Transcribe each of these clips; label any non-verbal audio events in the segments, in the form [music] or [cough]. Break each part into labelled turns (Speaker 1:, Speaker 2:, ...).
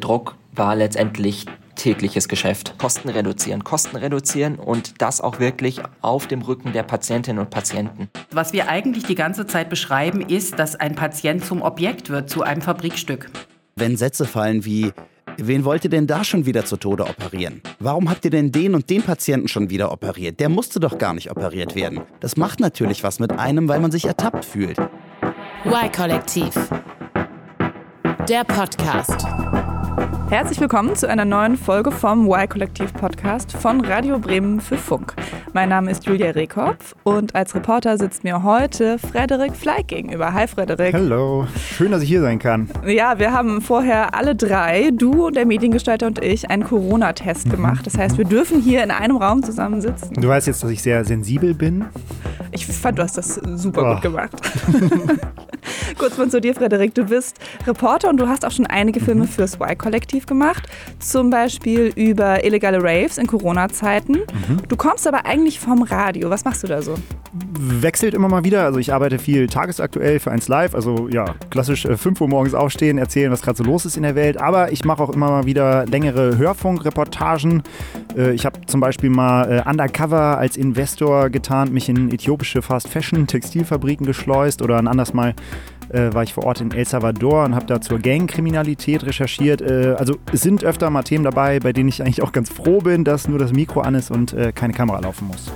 Speaker 1: Druck war letztendlich tägliches Geschäft. Kosten reduzieren, Kosten reduzieren und das auch wirklich auf dem Rücken der Patientinnen und Patienten.
Speaker 2: Was wir eigentlich die ganze Zeit beschreiben, ist, dass ein Patient zum Objekt wird, zu einem Fabrikstück.
Speaker 3: Wenn Sätze fallen wie Wen wollt ihr denn da schon wieder zu Tode operieren? Warum habt ihr denn den und den Patienten schon wieder operiert? Der musste doch gar nicht operiert werden. Das macht natürlich was mit einem, weil man sich ertappt fühlt.
Speaker 4: Y-Kollektiv. Der Podcast.
Speaker 5: Herzlich willkommen zu einer neuen Folge vom Y-Kollektiv-Podcast von Radio Bremen für Funk. Mein Name ist Julia Rehkopf und als Reporter sitzt mir heute Frederik Fleig gegenüber. Hi Frederik.
Speaker 6: Hallo, schön, dass ich hier sein kann.
Speaker 5: Ja, wir haben vorher alle drei, du, der Mediengestalter und ich, einen Corona-Test mhm. gemacht. Das heißt, wir dürfen hier in einem Raum zusammen sitzen.
Speaker 6: Du weißt jetzt, dass ich sehr sensibel bin?
Speaker 5: Ich fand, du hast das super oh. gut gemacht. [laughs] [laughs] Kurz mal zu dir, Frederik. Du bist Reporter und du hast auch schon einige Filme mhm. fürs Y-Kollektiv gemacht. Zum Beispiel über illegale Raves in Corona-Zeiten. Mhm. Du kommst aber eigentlich vom Radio. Was machst du da so?
Speaker 6: Wechselt immer mal wieder. Also ich arbeite viel tagesaktuell für eins Live. Also ja, klassisch äh, 5 Uhr morgens aufstehen, erzählen, was gerade so los ist in der Welt. Aber ich mache auch immer mal wieder längere Hörfunkreportagen. Äh, ich habe zum Beispiel mal äh, undercover als Investor getarnt, mich in äthiopische Fast-Fashion-Textilfabriken geschleust oder ein anderes Mal äh, war ich vor Ort in El Salvador und habe da zur Gangkriminalität recherchiert. Äh, also es sind öfter mal Themen dabei, bei denen ich eigentlich auch ganz froh bin, dass nur das Mikro an ist und äh, keine Kamera laufen muss.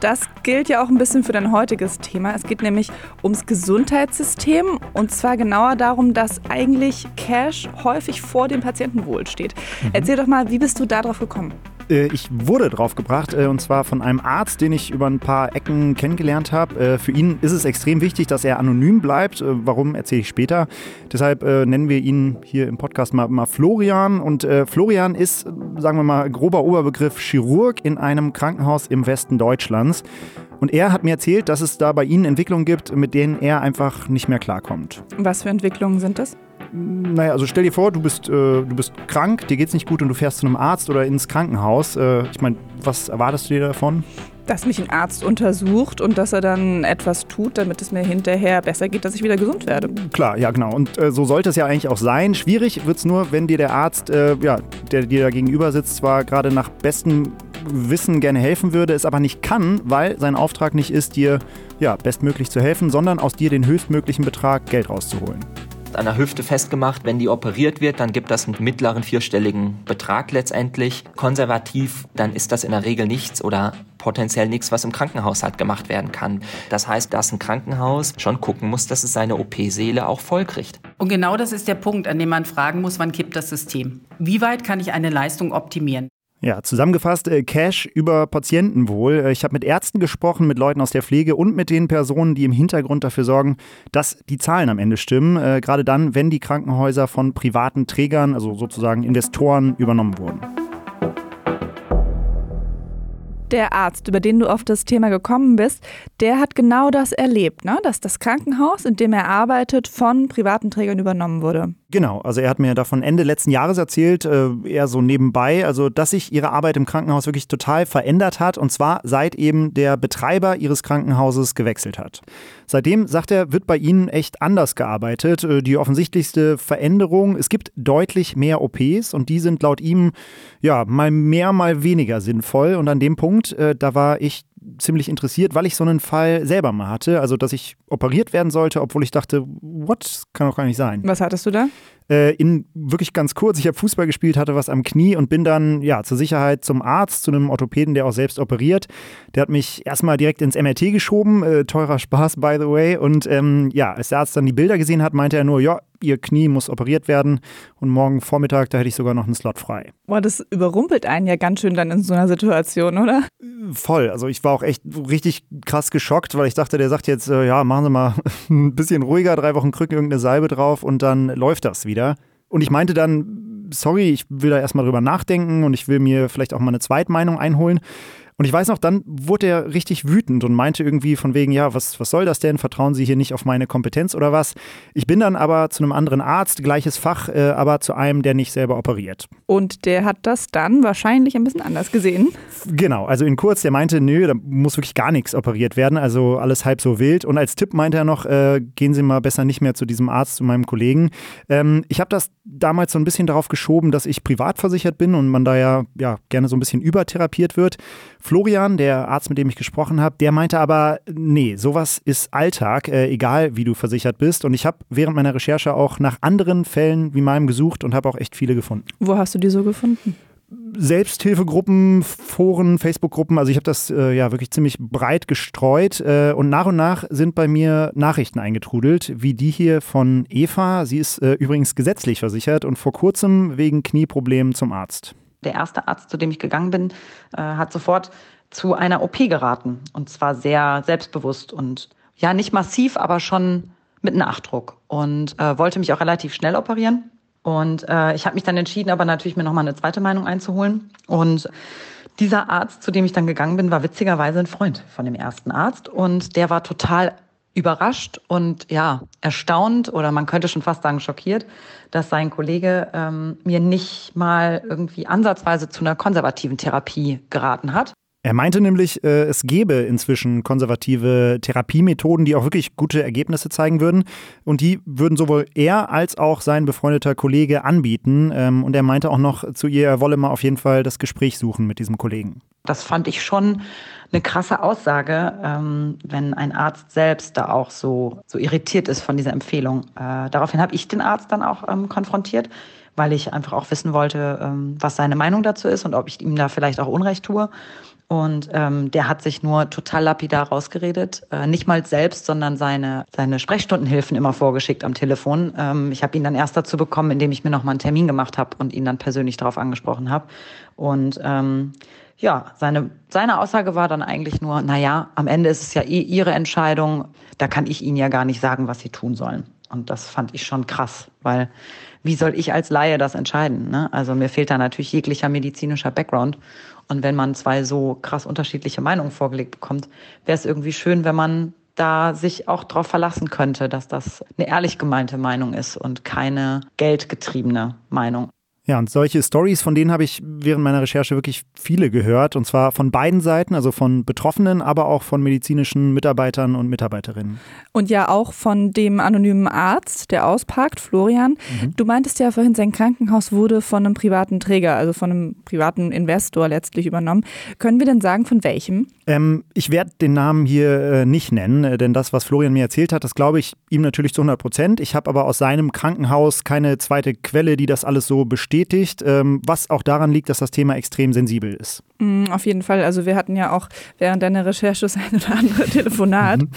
Speaker 5: Das gilt ja auch ein bisschen für dein heutiges Thema. Es geht nämlich ums Gesundheitssystem und zwar genauer darum, dass eigentlich Cash häufig vor dem Patientenwohl steht. Mhm. Erzähl doch mal, wie bist du darauf gekommen?
Speaker 6: Äh, ich wurde drauf gebracht äh, und zwar von einem Arzt, den ich über ein paar Ecken kennengelernt habe. Äh, für ihn ist es extrem wichtig, dass er anonym bleibt. Warum erzähle ich später. Deshalb nennen wir ihn hier im Podcast mal, mal Florian. Und Florian ist, sagen wir mal, grober Oberbegriff Chirurg in einem Krankenhaus im Westen Deutschlands. Und er hat mir erzählt, dass es da bei Ihnen Entwicklungen gibt, mit denen er einfach nicht mehr klarkommt.
Speaker 5: Was für Entwicklungen sind das?
Speaker 6: Naja, also stell dir vor, du bist, äh, du bist krank, dir geht's nicht gut und du fährst zu einem Arzt oder ins Krankenhaus. Äh, ich meine, was erwartest du dir davon?
Speaker 5: Dass mich ein Arzt untersucht und dass er dann etwas tut, damit es mir hinterher besser geht, dass ich wieder gesund werde.
Speaker 6: Klar, ja genau. Und äh, so sollte es ja eigentlich auch sein. Schwierig wird es nur, wenn dir der Arzt, äh, ja, der dir da gegenüber sitzt, zwar gerade nach bestem Wissen gerne helfen würde, es aber nicht kann, weil sein Auftrag nicht ist, dir ja, bestmöglich zu helfen, sondern aus dir den höchstmöglichen Betrag Geld rauszuholen
Speaker 1: an der Hüfte festgemacht. Wenn die operiert wird, dann gibt das einen mittleren vierstelligen Betrag letztendlich. Konservativ, dann ist das in der Regel nichts oder potenziell nichts, was im Krankenhaushalt gemacht werden kann. Das heißt, dass ein Krankenhaus schon gucken muss, dass es seine OP-Seele auch vollkriegt.
Speaker 2: Und genau das ist der Punkt, an dem man fragen muss, wann kippt das System? Wie weit kann ich eine Leistung optimieren?
Speaker 6: Ja, zusammengefasst, äh, Cash über Patientenwohl. Äh, ich habe mit Ärzten gesprochen, mit Leuten aus der Pflege und mit den Personen, die im Hintergrund dafür sorgen, dass die Zahlen am Ende stimmen. Äh, gerade dann, wenn die Krankenhäuser von privaten Trägern, also sozusagen Investoren, übernommen wurden
Speaker 5: der Arzt, über den du auf das Thema gekommen bist, der hat genau das erlebt, ne? dass das Krankenhaus, in dem er arbeitet, von privaten Trägern übernommen wurde.
Speaker 6: Genau, also er hat mir davon Ende letzten Jahres erzählt, äh, eher so nebenbei, also dass sich ihre Arbeit im Krankenhaus wirklich total verändert hat und zwar seit eben der Betreiber ihres Krankenhauses gewechselt hat. Seitdem, sagt er, wird bei ihnen echt anders gearbeitet. Äh, die offensichtlichste Veränderung, es gibt deutlich mehr OPs und die sind laut ihm ja mal mehr, mal weniger sinnvoll und an dem Punkt, äh, da war ich ziemlich interessiert, weil ich so einen Fall selber mal hatte. Also, dass ich operiert werden sollte, obwohl ich dachte, what? Kann doch gar nicht sein.
Speaker 5: Was hattest du da?
Speaker 6: Äh, in wirklich ganz kurz, ich habe Fußball gespielt, hatte was am Knie und bin dann ja zur Sicherheit zum Arzt, zu einem Orthopäden, der auch selbst operiert. Der hat mich erstmal direkt ins MRT geschoben, äh, teurer Spaß, by the way. Und ähm, ja, als der Arzt dann die Bilder gesehen hat, meinte er nur, ja, ihr Knie muss operiert werden und morgen Vormittag, da hätte ich sogar noch einen Slot frei.
Speaker 5: Boah, das überrumpelt einen ja ganz schön dann in so einer Situation, oder?
Speaker 6: Voll. Also ich war auch echt richtig krass geschockt, weil ich dachte, der sagt jetzt, äh, ja, machen Sie mal [laughs] ein bisschen ruhiger, drei Wochen Krücken, irgendeine Salbe drauf und dann läuft das wieder. Und ich meinte dann, sorry, ich will da erstmal drüber nachdenken und ich will mir vielleicht auch mal eine Zweitmeinung einholen. Und ich weiß noch, dann wurde er richtig wütend und meinte irgendwie von wegen, ja, was, was soll das denn? Vertrauen Sie hier nicht auf meine Kompetenz oder was? Ich bin dann aber zu einem anderen Arzt, gleiches Fach, äh, aber zu einem, der nicht selber operiert.
Speaker 5: Und der hat das dann wahrscheinlich ein bisschen anders gesehen.
Speaker 6: Genau, also in kurz, der meinte, nö, da muss wirklich gar nichts operiert werden, also alles halb so wild. Und als Tipp meinte er noch, äh, gehen Sie mal besser nicht mehr zu diesem Arzt, zu meinem Kollegen. Ähm, ich habe das damals so ein bisschen darauf geschoben, dass ich privat versichert bin und man da ja, ja gerne so ein bisschen übertherapiert wird. Florian, der Arzt, mit dem ich gesprochen habe, der meinte aber, nee, sowas ist Alltag, äh, egal wie du versichert bist. Und ich habe während meiner Recherche auch nach anderen Fällen wie meinem gesucht und habe auch echt viele gefunden.
Speaker 5: Wo hast du die so gefunden?
Speaker 6: Selbsthilfegruppen, Foren, Facebook-Gruppen. Also ich habe das äh, ja wirklich ziemlich breit gestreut äh, und nach und nach sind bei mir Nachrichten eingetrudelt, wie die hier von Eva. Sie ist äh, übrigens gesetzlich versichert und vor kurzem wegen Knieproblemen zum Arzt.
Speaker 7: Der erste Arzt, zu dem ich gegangen bin, äh, hat sofort zu einer OP geraten und zwar sehr selbstbewusst und ja nicht massiv, aber schon mit Nachdruck und äh, wollte mich auch relativ schnell operieren. Und äh, ich habe mich dann entschieden, aber natürlich mir nochmal eine zweite Meinung einzuholen. Und dieser Arzt, zu dem ich dann gegangen bin, war witzigerweise ein Freund von dem ersten Arzt. Und der war total überrascht und ja, erstaunt oder man könnte schon fast sagen schockiert, dass sein Kollege ähm, mir nicht mal irgendwie ansatzweise zu einer konservativen Therapie geraten hat.
Speaker 6: Er meinte nämlich, äh, es gäbe inzwischen konservative Therapiemethoden, die auch wirklich gute Ergebnisse zeigen würden. Und die würden sowohl er als auch sein befreundeter Kollege anbieten. Ähm, und er meinte auch noch zu ihr, er wolle mal auf jeden Fall das Gespräch suchen mit diesem Kollegen.
Speaker 7: Das fand ich schon eine krasse Aussage, ähm, wenn ein Arzt selbst da auch so, so irritiert ist von dieser Empfehlung. Äh, daraufhin habe ich den Arzt dann auch ähm, konfrontiert weil ich einfach auch wissen wollte, was seine Meinung dazu ist und ob ich ihm da vielleicht auch Unrecht tue. Und ähm, der hat sich nur total lapidar rausgeredet. Äh, nicht mal selbst, sondern seine, seine Sprechstundenhilfen immer vorgeschickt am Telefon. Ähm, ich habe ihn dann erst dazu bekommen, indem ich mir nochmal einen Termin gemacht habe und ihn dann persönlich darauf angesprochen habe. Und ähm, ja, seine, seine Aussage war dann eigentlich nur, na ja, am Ende ist es ja eh ihre Entscheidung. Da kann ich ihnen ja gar nicht sagen, was sie tun sollen. Und das fand ich schon krass, weil wie soll ich als Laie das entscheiden? Ne? Also mir fehlt da natürlich jeglicher medizinischer Background. Und wenn man zwei so krass unterschiedliche Meinungen vorgelegt bekommt, wäre es irgendwie schön, wenn man da sich auch darauf verlassen könnte, dass das eine ehrlich gemeinte Meinung ist und keine geldgetriebene Meinung.
Speaker 6: Ja, und solche Stories, von denen habe ich während meiner Recherche wirklich viele gehört. Und zwar von beiden Seiten, also von Betroffenen, aber auch von medizinischen Mitarbeitern und Mitarbeiterinnen.
Speaker 5: Und ja auch von dem anonymen Arzt, der ausparkt, Florian. Mhm. Du meintest ja vorhin, sein Krankenhaus wurde von einem privaten Träger, also von einem privaten Investor letztlich übernommen. Können wir denn sagen, von welchem?
Speaker 6: Ähm, ich werde den Namen hier äh, nicht nennen, äh, denn das, was Florian mir erzählt hat, das glaube ich ihm natürlich zu 100 Prozent. Ich habe aber aus seinem Krankenhaus keine zweite Quelle, die das alles so bestätigt, ähm, was auch daran liegt, dass das Thema extrem sensibel ist.
Speaker 5: Mm, auf jeden Fall. Also wir hatten ja auch während deiner Recherche das ein oder andere [laughs] Telefonat. Mhm.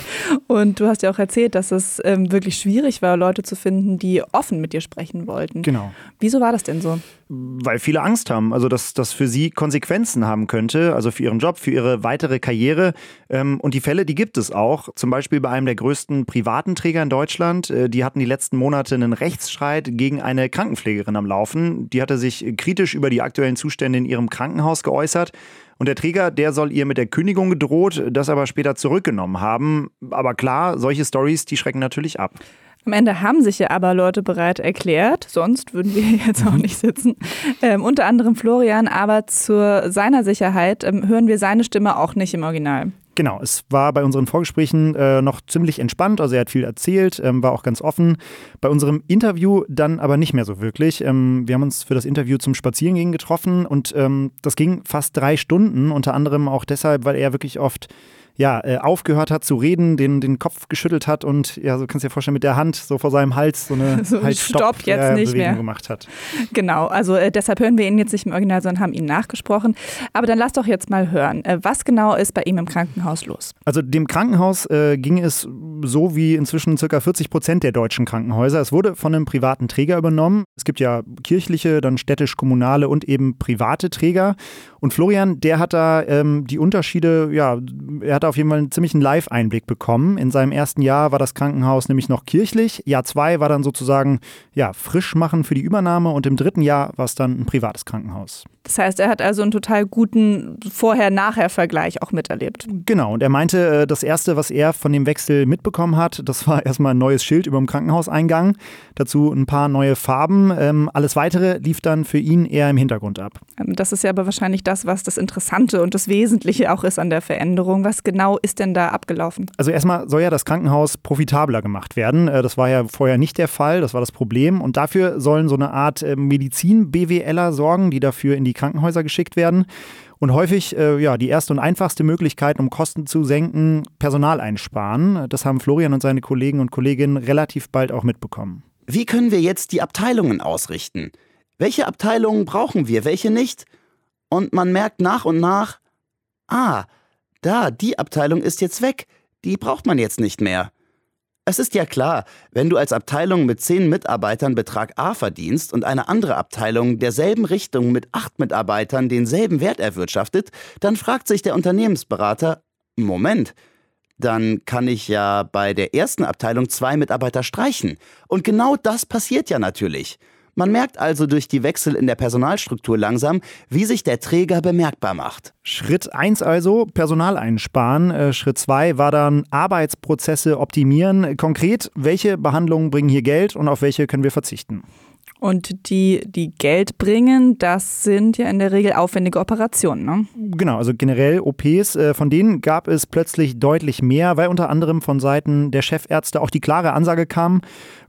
Speaker 5: Und du hast ja auch erzählt, dass es ähm, wirklich schwierig war, Leute zu finden, die offen mit dir sprechen wollten.
Speaker 6: Genau.
Speaker 5: Wieso war das denn so?
Speaker 6: Weil viele Angst haben, also dass das für sie Konsequenzen haben könnte, also für ihren Job, für ihre weitere Karriere. Ähm, und die Fälle, die gibt es auch. Zum Beispiel bei einem der größten privaten Träger in Deutschland. Äh, die hatten die letzten Monate einen Rechtsstreit gegen eine Krankenpflegerin am Laufen. Die hatte sich kritisch über die aktuellen Zustände in ihrem Krankenhaus geäußert. Und der Träger, der soll ihr mit der Kündigung gedroht, das aber später zurückgenommen haben. Aber klar, solche Stories, die schrecken natürlich ab.
Speaker 5: Am Ende haben sich ja aber Leute bereit erklärt, sonst würden wir [laughs] jetzt auch mhm. nicht sitzen. Ähm, unter anderem Florian, aber zu seiner Sicherheit ähm, hören wir seine Stimme auch nicht im Original.
Speaker 6: Genau, es war bei unseren Vorgesprächen äh, noch ziemlich entspannt, also er hat viel erzählt, ähm, war auch ganz offen. Bei unserem Interview dann aber nicht mehr so wirklich. Ähm, wir haben uns für das Interview zum Spazierengehen getroffen und ähm, das ging fast drei Stunden, unter anderem auch deshalb, weil er wirklich oft ja, äh, aufgehört hat zu reden, den, den Kopf geschüttelt hat und ja, so kannst du dir vorstellen, mit der Hand so vor seinem Hals so eine [laughs]
Speaker 5: so halt Stopp, Stopp jetzt äh, nicht
Speaker 6: Bewegung
Speaker 5: mehr.
Speaker 6: gemacht hat.
Speaker 5: Genau, also äh, deshalb hören wir ihn jetzt nicht im Original, sondern haben ihn nachgesprochen. Aber dann lass doch jetzt mal hören, äh, was genau ist bei ihm im Krankenhaus los?
Speaker 6: Also dem Krankenhaus äh, ging es so wie inzwischen ca. 40 Prozent der deutschen Krankenhäuser. Es wurde von einem privaten Träger übernommen. Es gibt ja kirchliche, dann städtisch-kommunale und eben private Träger. Und Florian, der hat da ähm, die Unterschiede, ja, er hat auf jeden Fall einen ziemlichen Live-Einblick bekommen. In seinem ersten Jahr war das Krankenhaus nämlich noch kirchlich. Jahr zwei war dann sozusagen ja, frisch machen für die Übernahme und im dritten Jahr war es dann ein privates Krankenhaus.
Speaker 5: Das heißt, er hat also einen total guten Vorher-Nachher-Vergleich auch miterlebt.
Speaker 6: Genau, und er meinte, äh, das Erste, was er von dem Wechsel mitbekommen hat, das war [laughs] erstmal ein neues Schild über dem Krankenhauseingang, dazu ein paar neue Farben. Ähm, alles Weitere lief dann für ihn eher im Hintergrund ab.
Speaker 5: Ähm, das ist ja aber wahrscheinlich das, was das Interessante und das Wesentliche auch ist an der Veränderung. Was genau ist denn da abgelaufen?
Speaker 6: Also erstmal soll ja das Krankenhaus profitabler gemacht werden. Äh, das war ja vorher nicht der Fall, das war das Problem. Und dafür sollen so eine Art äh, Medizin-BWLer sorgen, die dafür in die Krankenhäuser geschickt werden. Und häufig, äh, ja, die erste und einfachste Möglichkeit, um Kosten zu senken, Personal einsparen. Das haben Florian und seine Kollegen und Kolleginnen relativ bald auch mitbekommen.
Speaker 3: Wie können wir jetzt die Abteilungen ausrichten? Welche Abteilungen brauchen wir, welche nicht? Und man merkt nach und nach, ah, da, die Abteilung ist jetzt weg, die braucht man jetzt nicht mehr. Es ist ja klar, wenn du als Abteilung mit zehn Mitarbeitern Betrag A verdienst und eine andere Abteilung derselben Richtung mit acht Mitarbeitern denselben Wert erwirtschaftet, dann fragt sich der Unternehmensberater, Moment, dann kann ich ja bei der ersten Abteilung zwei Mitarbeiter streichen. Und genau das passiert ja natürlich. Man merkt also durch die Wechsel in der Personalstruktur langsam, wie sich der Träger bemerkbar macht.
Speaker 6: Schritt 1 also, Personal einsparen. Äh, Schritt 2 war dann Arbeitsprozesse optimieren. Konkret, welche Behandlungen bringen hier Geld und auf welche können wir verzichten?
Speaker 5: Und die, die Geld bringen, das sind ja in der Regel aufwendige Operationen. Ne?
Speaker 6: Genau, also generell OPs, äh, von denen gab es plötzlich deutlich mehr, weil unter anderem von Seiten der Chefärzte auch die klare Ansage kam,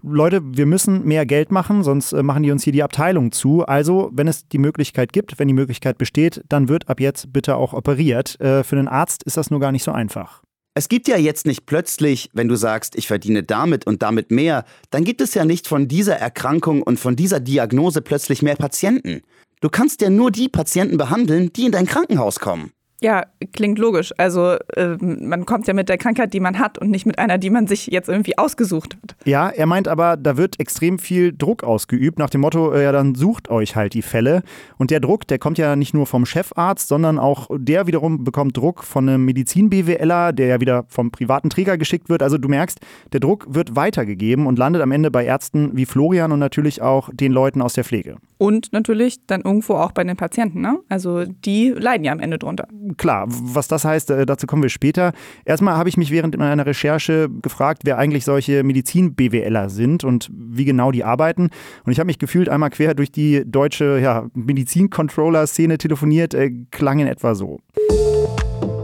Speaker 6: Leute, wir müssen mehr Geld machen, sonst äh, machen die uns hier die Abteilung zu. Also, wenn es die Möglichkeit gibt, wenn die Möglichkeit besteht, dann wird ab jetzt bitte auch operiert. Äh, für einen Arzt ist das nur gar nicht so einfach.
Speaker 3: Es gibt ja jetzt nicht plötzlich, wenn du sagst, ich verdiene damit und damit mehr, dann gibt es ja nicht von dieser Erkrankung und von dieser Diagnose plötzlich mehr Patienten. Du kannst ja nur die Patienten behandeln, die in dein Krankenhaus kommen.
Speaker 5: Ja, klingt logisch. Also äh, man kommt ja mit der Krankheit, die man hat und nicht mit einer, die man sich jetzt irgendwie ausgesucht hat.
Speaker 6: Ja, er meint aber, da wird extrem viel Druck ausgeübt nach dem Motto, äh, ja dann sucht euch halt die Fälle. Und der Druck, der kommt ja nicht nur vom Chefarzt, sondern auch der wiederum bekommt Druck von einem Medizin-BWLer, der ja wieder vom privaten Träger geschickt wird. Also du merkst, der Druck wird weitergegeben und landet am Ende bei Ärzten wie Florian und natürlich auch den Leuten aus der Pflege.
Speaker 5: Und natürlich dann irgendwo auch bei den Patienten. Ne? Also die leiden ja am Ende drunter
Speaker 6: klar, was das heißt, äh, dazu kommen wir später. Erstmal habe ich mich während meiner Recherche gefragt, wer eigentlich solche Medizin-BWLer sind und wie genau die arbeiten. Und ich habe mich gefühlt einmal quer durch die deutsche ja, Medizin-Controller-Szene telefoniert, äh, klang in etwa so.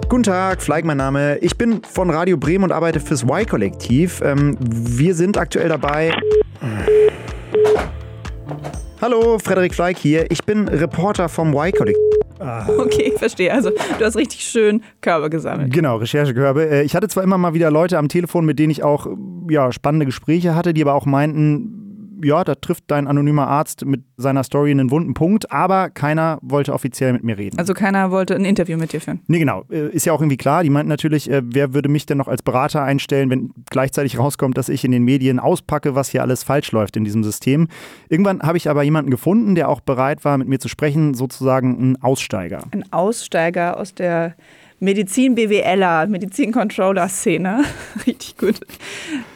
Speaker 6: Guten Tag, Fleig mein Name. Ich bin von Radio Bremen und arbeite fürs Y-Kollektiv. Ähm, wir sind aktuell dabei. Hallo, Frederik Fleig hier. Ich bin Reporter vom Y-Kollektiv.
Speaker 5: Ah. Okay, verstehe. Also du hast richtig schön Körbe gesammelt.
Speaker 6: Genau, Recherchekörbe. Äh, ich hatte zwar immer mal wieder Leute am Telefon, mit denen ich auch ja, spannende Gespräche hatte, die aber auch meinten, ja, da trifft dein anonymer Arzt mit seiner Story einen wunden Punkt, aber keiner wollte offiziell mit mir reden.
Speaker 5: Also keiner wollte ein Interview mit dir führen?
Speaker 6: Nee, genau. Äh, ist ja auch irgendwie klar. Die meinten natürlich, äh, wer würde mich denn noch als Berater einstellen, wenn gleichzeitig rauskommt, dass ich in den Medien auspacke, was hier alles falsch läuft in diesem System. Irgendwann habe ich aber jemanden gefunden, der auch bereit war, mit mir zu sprechen, sozusagen ein Aussteiger.
Speaker 5: Ein Aussteiger aus der Medizin-BWLer, Medizin-Controller-Szene. [laughs] Richtig gut.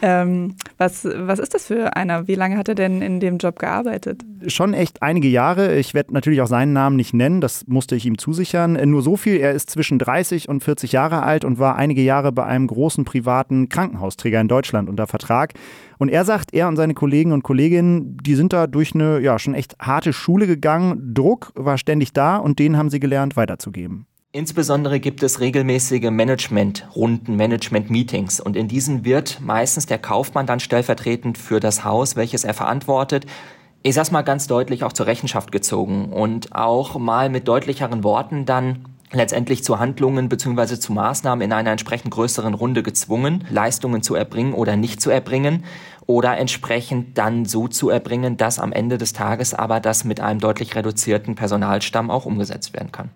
Speaker 5: Ähm, was, was ist das für einer? Wie lange hat er denn in dem Job gearbeitet?
Speaker 6: Schon echt einige Jahre. Ich werde natürlich auch seinen Namen nicht nennen, das musste ich ihm zusichern. Nur so viel, er ist zwischen 30 und 40 Jahre alt und war einige Jahre bei einem großen privaten Krankenhausträger in Deutschland unter Vertrag. Und er sagt, er und seine Kollegen und Kolleginnen, die sind da durch eine ja schon echt harte Schule gegangen. Druck war ständig da und den haben sie gelernt weiterzugeben.
Speaker 1: Insbesondere gibt es regelmäßige Management-Runden, Management-Meetings und in diesen wird meistens der Kaufmann dann stellvertretend für das Haus, welches er verantwortet, ich sag's mal ganz deutlich auch zur Rechenschaft gezogen und auch mal mit deutlicheren Worten dann letztendlich zu Handlungen bzw. zu Maßnahmen in einer entsprechend größeren Runde gezwungen, Leistungen zu erbringen oder nicht zu erbringen oder entsprechend dann so zu erbringen, dass am Ende des Tages aber das mit einem deutlich reduzierten Personalstamm auch umgesetzt werden kann.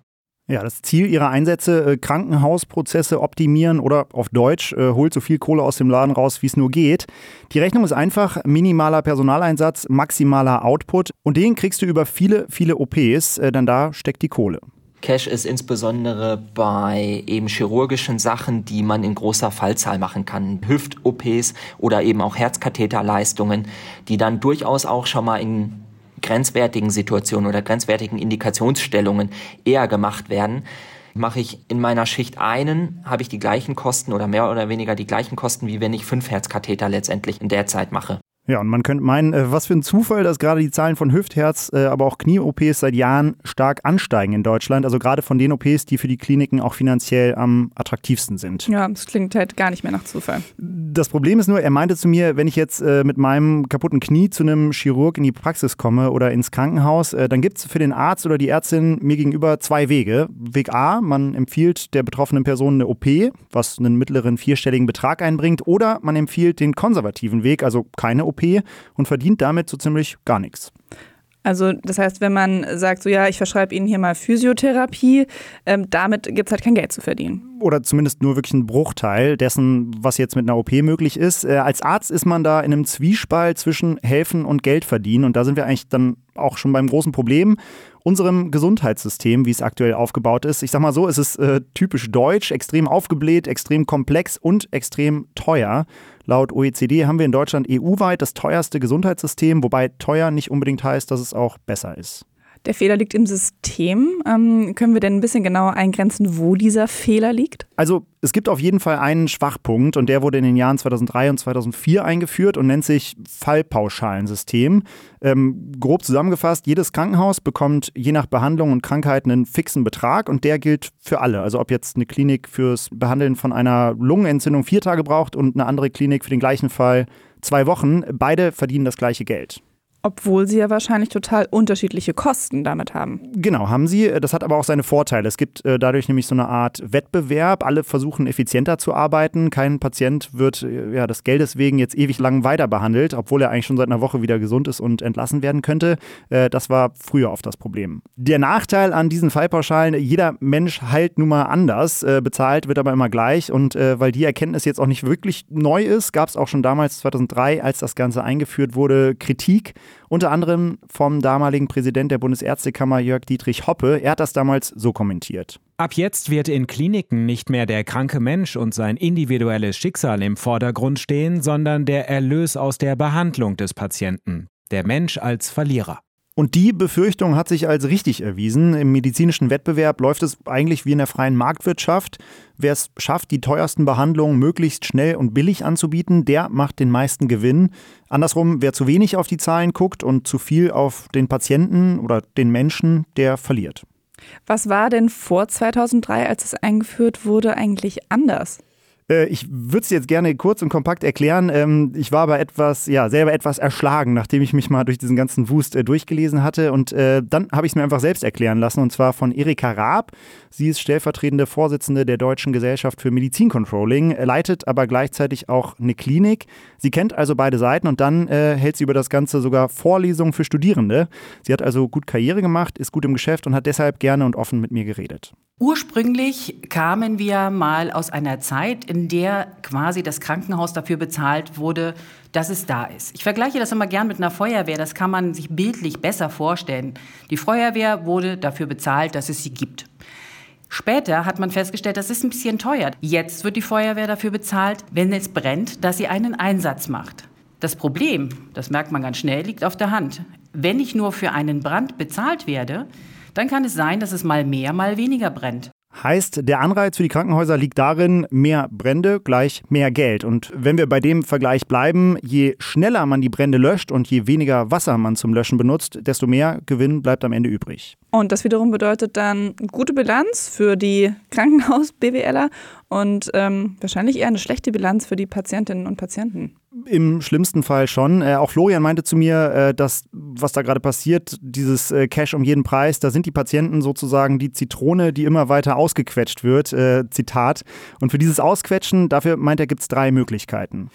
Speaker 6: Ja, das Ziel ihrer Einsätze, äh, Krankenhausprozesse optimieren oder auf Deutsch, äh, holt so viel Kohle aus dem Laden raus, wie es nur geht. Die Rechnung ist einfach, minimaler Personaleinsatz, maximaler Output und den kriegst du über viele, viele OPs, äh, denn da steckt die Kohle.
Speaker 1: Cash ist insbesondere bei eben chirurgischen Sachen, die man in großer Fallzahl machen kann. Hüft-OPs oder eben auch Herzkatheterleistungen, die dann durchaus auch schon mal in grenzwertigen Situationen oder grenzwertigen Indikationsstellungen eher gemacht werden. Mache ich in meiner Schicht einen, habe ich die gleichen Kosten oder mehr oder weniger die gleichen Kosten, wie wenn ich fünf Herzkatheter letztendlich in der Zeit mache.
Speaker 6: Ja, und man könnte meinen, äh, was für ein Zufall, dass gerade die Zahlen von Hüftherz, äh, aber auch Knie-OPs seit Jahren stark ansteigen in Deutschland. Also gerade von den OPs, die für die Kliniken auch finanziell am attraktivsten sind.
Speaker 5: Ja, das klingt halt gar nicht mehr nach Zufall.
Speaker 6: Das Problem ist nur, er meinte zu mir, wenn ich jetzt äh, mit meinem kaputten Knie zu einem Chirurg in die Praxis komme oder ins Krankenhaus, dann gibt es für den Arzt oder die Ärztin mir gegenüber zwei Wege. Weg A, man empfiehlt der betroffenen Person eine OP, was einen mittleren vierstelligen Betrag einbringt, oder man empfiehlt den konservativen Weg, also keine OP und verdient damit so ziemlich gar nichts.
Speaker 5: Also das heißt, wenn man sagt, so ja, ich verschreibe Ihnen hier mal Physiotherapie, ähm, damit gibt es halt kein Geld zu verdienen.
Speaker 6: Oder zumindest nur wirklich ein Bruchteil dessen, was jetzt mit einer OP möglich ist. Äh, als Arzt ist man da in einem Zwiespalt zwischen helfen und Geld verdienen. Und da sind wir eigentlich dann auch schon beim großen Problem unserem Gesundheitssystem, wie es aktuell aufgebaut ist. Ich sag mal so, es ist äh, typisch deutsch, extrem aufgebläht, extrem komplex und extrem teuer. Laut OECD haben wir in Deutschland EU-weit das teuerste Gesundheitssystem, wobei teuer nicht unbedingt heißt, dass es auch besser ist.
Speaker 5: Der Fehler liegt im System. Ähm, können wir denn ein bisschen genauer eingrenzen, wo dieser Fehler liegt?
Speaker 6: Also es gibt auf jeden Fall einen Schwachpunkt und der wurde in den Jahren 2003 und 2004 eingeführt und nennt sich Fallpauschalensystem. Ähm, grob zusammengefasst, jedes Krankenhaus bekommt je nach Behandlung und Krankheit einen fixen Betrag und der gilt für alle. Also ob jetzt eine Klinik fürs Behandeln von einer Lungenentzündung vier Tage braucht und eine andere Klinik für den gleichen Fall zwei Wochen, beide verdienen das gleiche Geld.
Speaker 5: Obwohl sie ja wahrscheinlich total unterschiedliche Kosten damit haben.
Speaker 6: Genau, haben sie. Das hat aber auch seine Vorteile. Es gibt äh, dadurch nämlich so eine Art Wettbewerb. Alle versuchen effizienter zu arbeiten. Kein Patient wird äh, ja, des Geldes wegen jetzt ewig lang weiter behandelt, obwohl er eigentlich schon seit einer Woche wieder gesund ist und entlassen werden könnte. Äh, das war früher oft das Problem. Der Nachteil an diesen Fallpauschalen, jeder Mensch heilt nun mal anders. Bezahlt wird aber immer gleich. Und weil die Erkenntnis jetzt auch nicht wirklich neu ist, gab es auch schon damals 2003, als das Ganze eingeführt wurde, Kritik unter anderem vom damaligen Präsident der Bundesärztekammer Jörg Dietrich Hoppe. Er hat das damals so kommentiert.
Speaker 8: Ab jetzt wird in Kliniken nicht mehr der kranke Mensch und sein individuelles Schicksal im Vordergrund stehen, sondern der Erlös aus der Behandlung des Patienten. Der Mensch als Verlierer.
Speaker 6: Und die Befürchtung hat sich als richtig erwiesen. Im medizinischen Wettbewerb läuft es eigentlich wie in der freien Marktwirtschaft. Wer es schafft, die teuersten Behandlungen möglichst schnell und billig anzubieten, der macht den meisten Gewinn. Andersrum, wer zu wenig auf die Zahlen guckt und zu viel auf den Patienten oder den Menschen, der verliert.
Speaker 5: Was war denn vor 2003, als es eingeführt wurde, eigentlich anders?
Speaker 6: Äh, ich würde es jetzt gerne kurz und kompakt erklären. Ähm, ich war aber etwas, ja, selber etwas erschlagen, nachdem ich mich mal durch diesen ganzen Wust äh, durchgelesen hatte. Und äh, dann habe ich es mir einfach selbst erklären lassen, und zwar von Erika Raab. Sie ist stellvertretende Vorsitzende der Deutschen Gesellschaft für Medizincontrolling, leitet aber gleichzeitig auch eine Klinik. Sie kennt also beide Seiten und dann äh, hält sie über das Ganze sogar Vorlesungen für Studierende. Sie hat also gut Karriere gemacht, ist gut im Geschäft und hat deshalb gerne und offen mit mir geredet.
Speaker 2: Ursprünglich kamen wir mal aus einer Zeit, in der quasi das Krankenhaus dafür bezahlt wurde, dass es da ist. Ich vergleiche das immer gern mit einer Feuerwehr, das kann man sich bildlich besser vorstellen. Die Feuerwehr wurde dafür bezahlt, dass es sie gibt. Später hat man festgestellt, das ist ein bisschen teuer. Jetzt wird die Feuerwehr dafür bezahlt, wenn es brennt, dass sie einen Einsatz macht. Das Problem, das merkt man ganz schnell, liegt auf der Hand. Wenn ich nur für einen Brand bezahlt werde, dann kann es sein, dass es mal mehr, mal weniger brennt.
Speaker 6: Heißt, der Anreiz für die Krankenhäuser liegt darin, mehr Brände gleich mehr Geld. Und wenn wir bei dem Vergleich bleiben, je schneller man die Brände löscht und je weniger Wasser man zum Löschen benutzt, desto mehr Gewinn bleibt am Ende übrig.
Speaker 5: Und das wiederum bedeutet dann gute Bilanz für die Krankenhaus-BWLer und ähm, wahrscheinlich eher eine schlechte Bilanz für die Patientinnen und Patienten.
Speaker 6: Im schlimmsten Fall schon. Äh, auch Florian meinte zu mir, äh, dass was da gerade passiert, dieses äh, Cash um jeden Preis, da sind die Patienten sozusagen die Zitrone, die immer weiter ausgequetscht wird. Äh, Zitat. Und für dieses Ausquetschen, dafür meint er, gibt es drei Möglichkeiten.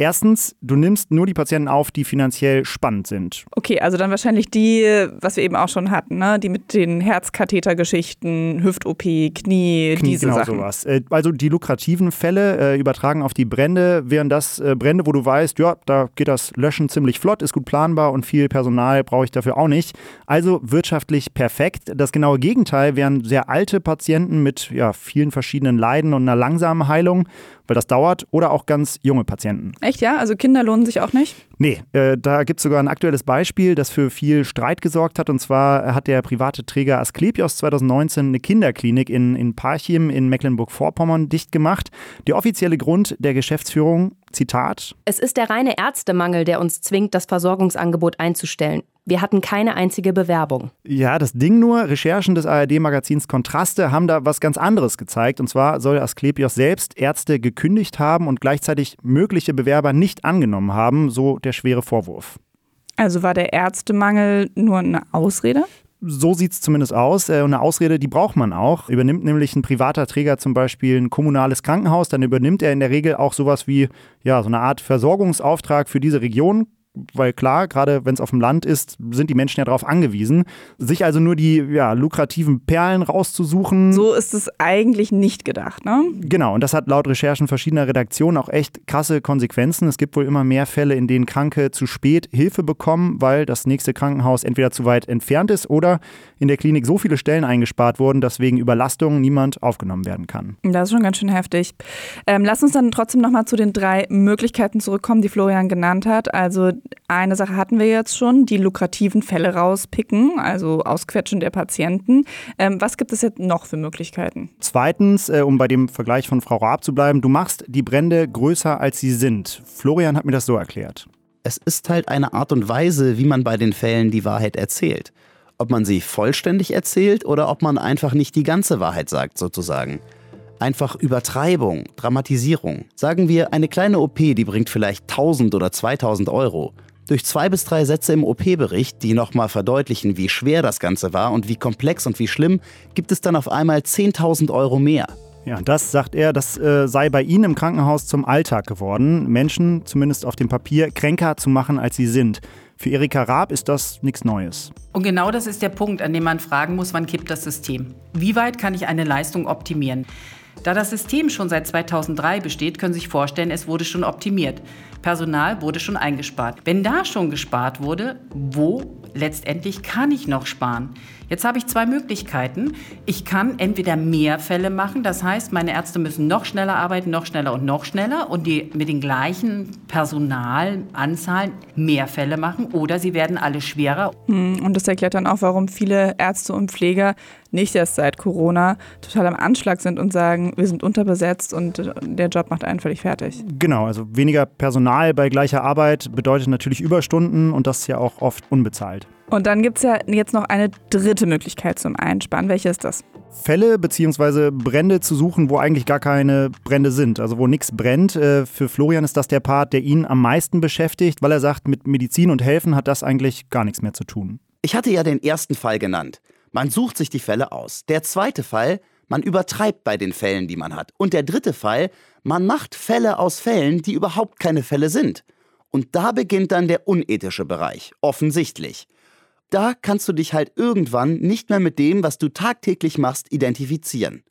Speaker 6: Erstens, du nimmst nur die Patienten auf, die finanziell spannend sind.
Speaker 5: Okay, also dann wahrscheinlich die, was wir eben auch schon hatten, ne? die mit den Herzkathetergeschichten, Hüft-OP, Knie, Knie, diese
Speaker 6: genau
Speaker 5: Sachen.
Speaker 6: sowas. Äh, Also die lukrativen Fälle äh, übertragen auf die Brände, wären das äh, Brände, wo du weißt, ja, da geht das Löschen ziemlich flott, ist gut planbar und viel Personal brauche ich dafür auch nicht. Also wirtschaftlich perfekt. Das genaue Gegenteil wären sehr alte Patienten mit ja, vielen verschiedenen Leiden und einer langsamen Heilung, weil das dauert, oder auch ganz junge Patienten.
Speaker 5: Echt, ja? Also Kinder lohnen sich auch nicht?
Speaker 6: Nee, äh, da gibt es sogar ein aktuelles Beispiel, das für viel Streit gesorgt hat. Und zwar hat der private Träger Asklepios 2019 eine Kinderklinik in, in Parchim in Mecklenburg-Vorpommern dicht gemacht. Der offizielle Grund der Geschäftsführung, Zitat,
Speaker 9: Es ist der reine Ärztemangel, der uns zwingt, das Versorgungsangebot einzustellen. Wir hatten keine einzige Bewerbung.
Speaker 6: Ja, das Ding nur, Recherchen des ARD-Magazins Kontraste haben da was ganz anderes gezeigt. Und zwar soll Asklepios selbst Ärzte gekündigt haben und gleichzeitig mögliche Bewerber nicht angenommen haben, so der schwere Vorwurf.
Speaker 5: Also war der Ärztemangel nur eine Ausrede?
Speaker 6: So sieht es zumindest aus. Äh, eine Ausrede, die braucht man auch. Übernimmt nämlich ein privater Träger zum Beispiel ein kommunales Krankenhaus, dann übernimmt er in der Regel auch sowas wie ja, so eine Art Versorgungsauftrag für diese Region. Weil klar, gerade wenn es auf dem Land ist, sind die Menschen ja darauf angewiesen. Sich also nur die ja, lukrativen Perlen rauszusuchen.
Speaker 5: So ist es eigentlich nicht gedacht, ne?
Speaker 6: Genau, und das hat laut Recherchen verschiedener Redaktionen auch echt krasse Konsequenzen. Es gibt wohl immer mehr Fälle, in denen Kranke zu spät Hilfe bekommen, weil das nächste Krankenhaus entweder zu weit entfernt ist oder in der Klinik so viele Stellen eingespart wurden, dass wegen Überlastung niemand aufgenommen werden kann.
Speaker 5: Das ist schon ganz schön heftig. Ähm, lass uns dann trotzdem nochmal zu den drei Möglichkeiten zurückkommen, die Florian genannt hat. Also eine Sache hatten wir jetzt schon, die lukrativen Fälle rauspicken, also Ausquetschen der Patienten. Ähm, was gibt es jetzt noch für Möglichkeiten?
Speaker 6: Zweitens, äh, um bei dem Vergleich von Frau Raab zu bleiben, du machst die Brände größer, als sie sind. Florian hat mir das so erklärt.
Speaker 3: Es ist halt eine Art und Weise, wie man bei den Fällen die Wahrheit erzählt. Ob man sie vollständig erzählt oder ob man einfach nicht die ganze Wahrheit sagt, sozusagen. Einfach Übertreibung, Dramatisierung. Sagen wir, eine kleine OP, die bringt vielleicht 1000 oder 2000 Euro. Durch zwei bis drei Sätze im OP-Bericht, die nochmal verdeutlichen, wie schwer das Ganze war und wie komplex und wie schlimm, gibt es dann auf einmal 10.000 Euro mehr.
Speaker 6: Ja, das sagt er, das äh, sei bei Ihnen im Krankenhaus zum Alltag geworden, Menschen, zumindest auf dem Papier, kränker zu machen, als sie sind. Für Erika Raab ist das nichts Neues.
Speaker 2: Und genau das ist der Punkt, an dem man fragen muss, wann kippt das System? Wie weit kann ich eine Leistung optimieren? Da das System schon seit 2003 besteht, können Sie sich vorstellen, es wurde schon optimiert. Personal wurde schon eingespart. Wenn da schon gespart wurde, wo letztendlich kann ich noch sparen? Jetzt habe ich zwei Möglichkeiten. Ich kann entweder mehr Fälle machen, das heißt, meine Ärzte müssen noch schneller arbeiten, noch schneller und noch schneller und die mit den gleichen Personalanzahlen mehr Fälle machen oder sie werden alle schwerer.
Speaker 5: Hm, Und das erklärt dann auch, warum viele Ärzte und Pfleger nicht erst seit Corona total am Anschlag sind und sagen, wir sind unterbesetzt und der Job macht einen völlig fertig.
Speaker 6: Genau, also weniger Personal bei gleicher Arbeit bedeutet natürlich Überstunden und das ja auch oft unbezahlt.
Speaker 5: Und dann gibt es ja jetzt noch eine dritte Möglichkeit zum Einsparen. Welche ist das?
Speaker 6: Fälle bzw. Brände zu suchen, wo eigentlich gar keine Brände sind, also wo nichts brennt. Äh, Für Florian ist das der Part, der ihn am meisten beschäftigt, weil er sagt, mit Medizin und Helfen hat das eigentlich gar nichts mehr zu tun.
Speaker 3: Ich hatte ja den ersten Fall genannt. Man sucht sich die Fälle aus. Der zweite Fall, man übertreibt bei den Fällen, die man hat. Und der dritte Fall, man macht Fälle aus Fällen, die überhaupt keine Fälle sind. Und da beginnt dann der unethische Bereich, offensichtlich. Da kannst du dich halt irgendwann nicht mehr mit dem, was du tagtäglich machst, identifizieren.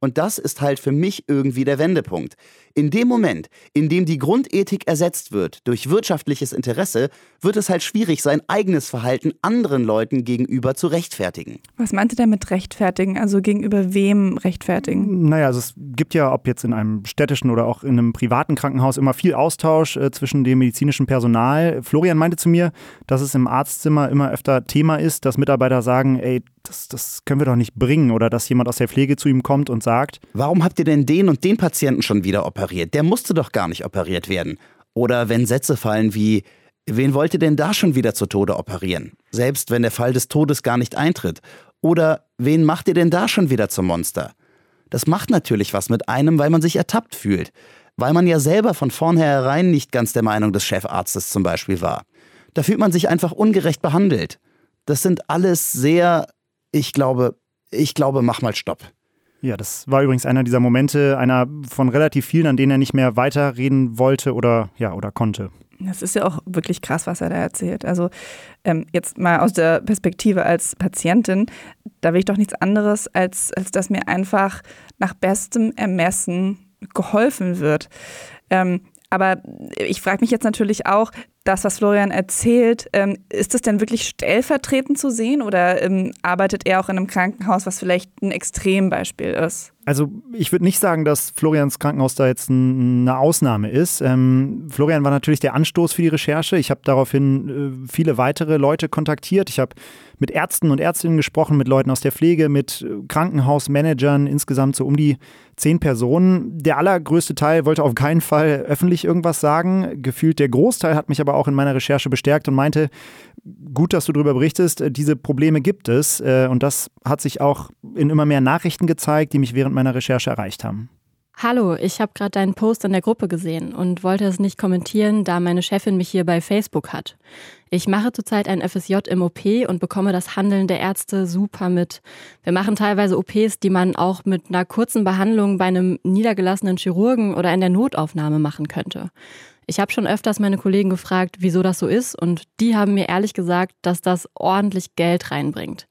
Speaker 3: Und das ist halt für mich irgendwie der Wendepunkt. In dem Moment, in dem die Grundethik ersetzt wird durch wirtschaftliches Interesse, wird es halt schwierig, sein eigenes Verhalten anderen Leuten gegenüber zu rechtfertigen.
Speaker 5: Was meinte der mit rechtfertigen? Also gegenüber wem rechtfertigen?
Speaker 6: Naja, also es gibt ja, ob jetzt in einem städtischen oder auch in einem privaten Krankenhaus, immer viel Austausch äh, zwischen dem medizinischen Personal. Florian meinte zu mir, dass es im Arztzimmer immer öfter Thema ist, dass Mitarbeiter sagen, ey, das, das können wir doch nicht bringen. Oder dass jemand aus der Pflege zu ihm kommt und sagt,
Speaker 3: Warum habt ihr denn den und den Patienten schon wieder operiert? Der musste doch gar nicht operiert werden. Oder wenn Sätze fallen wie, wen wollt ihr denn da schon wieder zu Tode operieren? Selbst wenn der Fall des Todes gar nicht eintritt. Oder wen macht ihr denn da schon wieder zum Monster? Das macht natürlich was mit einem, weil man sich ertappt fühlt. Weil man ja selber von vornherein nicht ganz der Meinung des Chefarztes zum Beispiel war. Da fühlt man sich einfach ungerecht behandelt. Das sind alles sehr, ich glaube, ich glaube, mach mal Stopp.
Speaker 6: Ja, das war übrigens einer dieser Momente, einer von relativ vielen, an denen er nicht mehr weiterreden wollte oder ja oder konnte.
Speaker 5: Das ist ja auch wirklich krass, was er da erzählt. Also ähm, jetzt mal aus der Perspektive als Patientin, da will ich doch nichts anderes, als, als dass mir einfach nach bestem Ermessen geholfen wird. Ähm, aber ich frage mich jetzt natürlich auch, das, was Florian erzählt, ähm, ist das denn wirklich stellvertretend zu sehen oder ähm, arbeitet er auch in einem Krankenhaus, was vielleicht ein Extrembeispiel ist?
Speaker 6: Also ich würde nicht sagen, dass Florians Krankenhaus da jetzt eine Ausnahme ist. Ähm, Florian war natürlich der Anstoß für die Recherche. Ich habe daraufhin äh, viele weitere Leute kontaktiert. Ich habe mit Ärzten und Ärztinnen gesprochen, mit Leuten aus der Pflege, mit äh, Krankenhausmanagern, insgesamt so um die zehn Personen. Der allergrößte Teil wollte auf keinen Fall öffentlich irgendwas sagen. Gefühlt der Großteil hat mich aber auch in meiner Recherche bestärkt und meinte, gut, dass du darüber berichtest, diese Probleme gibt es. Äh, und das hat sich auch in immer mehr Nachrichten gezeigt, die mich während meiner Recherche erreicht haben.
Speaker 9: Hallo, ich habe gerade deinen Post in der Gruppe gesehen und wollte es nicht kommentieren, da meine Chefin mich hier bei Facebook hat. Ich mache zurzeit ein FSJ im OP und bekomme das Handeln der Ärzte super mit. Wir machen teilweise OPs, die man auch mit einer kurzen Behandlung bei einem niedergelassenen Chirurgen oder in der Notaufnahme machen könnte. Ich habe schon öfters meine Kollegen gefragt, wieso das so ist, und die haben mir ehrlich gesagt, dass das ordentlich Geld reinbringt.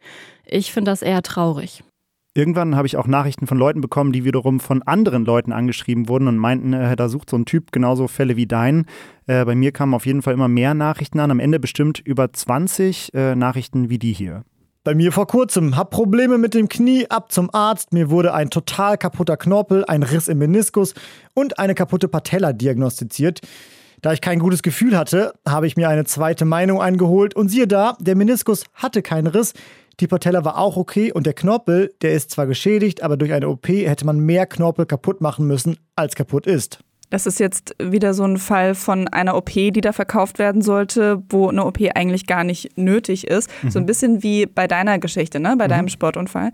Speaker 9: Ich finde das eher traurig.
Speaker 6: Irgendwann habe ich auch Nachrichten von Leuten bekommen, die wiederum von anderen Leuten angeschrieben wurden und meinten, äh, da sucht so ein Typ genauso Fälle wie dein. Äh, bei mir kamen auf jeden Fall immer mehr Nachrichten an, am Ende bestimmt über 20 äh, Nachrichten wie die hier.
Speaker 10: Bei mir vor kurzem. Hab Probleme mit dem Knie, ab zum Arzt. Mir wurde ein total kaputter Knorpel, ein Riss im Meniskus und eine kaputte Patella diagnostiziert. Da ich kein gutes Gefühl hatte, habe ich mir eine zweite Meinung eingeholt und siehe da, der Meniskus hatte keinen Riss. Die Patella war auch okay und der Knorpel, der ist zwar geschädigt, aber durch eine OP hätte man mehr Knorpel kaputt machen müssen, als kaputt ist.
Speaker 5: Das ist jetzt wieder so ein Fall von einer OP, die da verkauft werden sollte, wo eine OP eigentlich gar nicht nötig ist. Mhm. So ein bisschen wie bei deiner Geschichte, ne? bei mhm. deinem Sportunfall.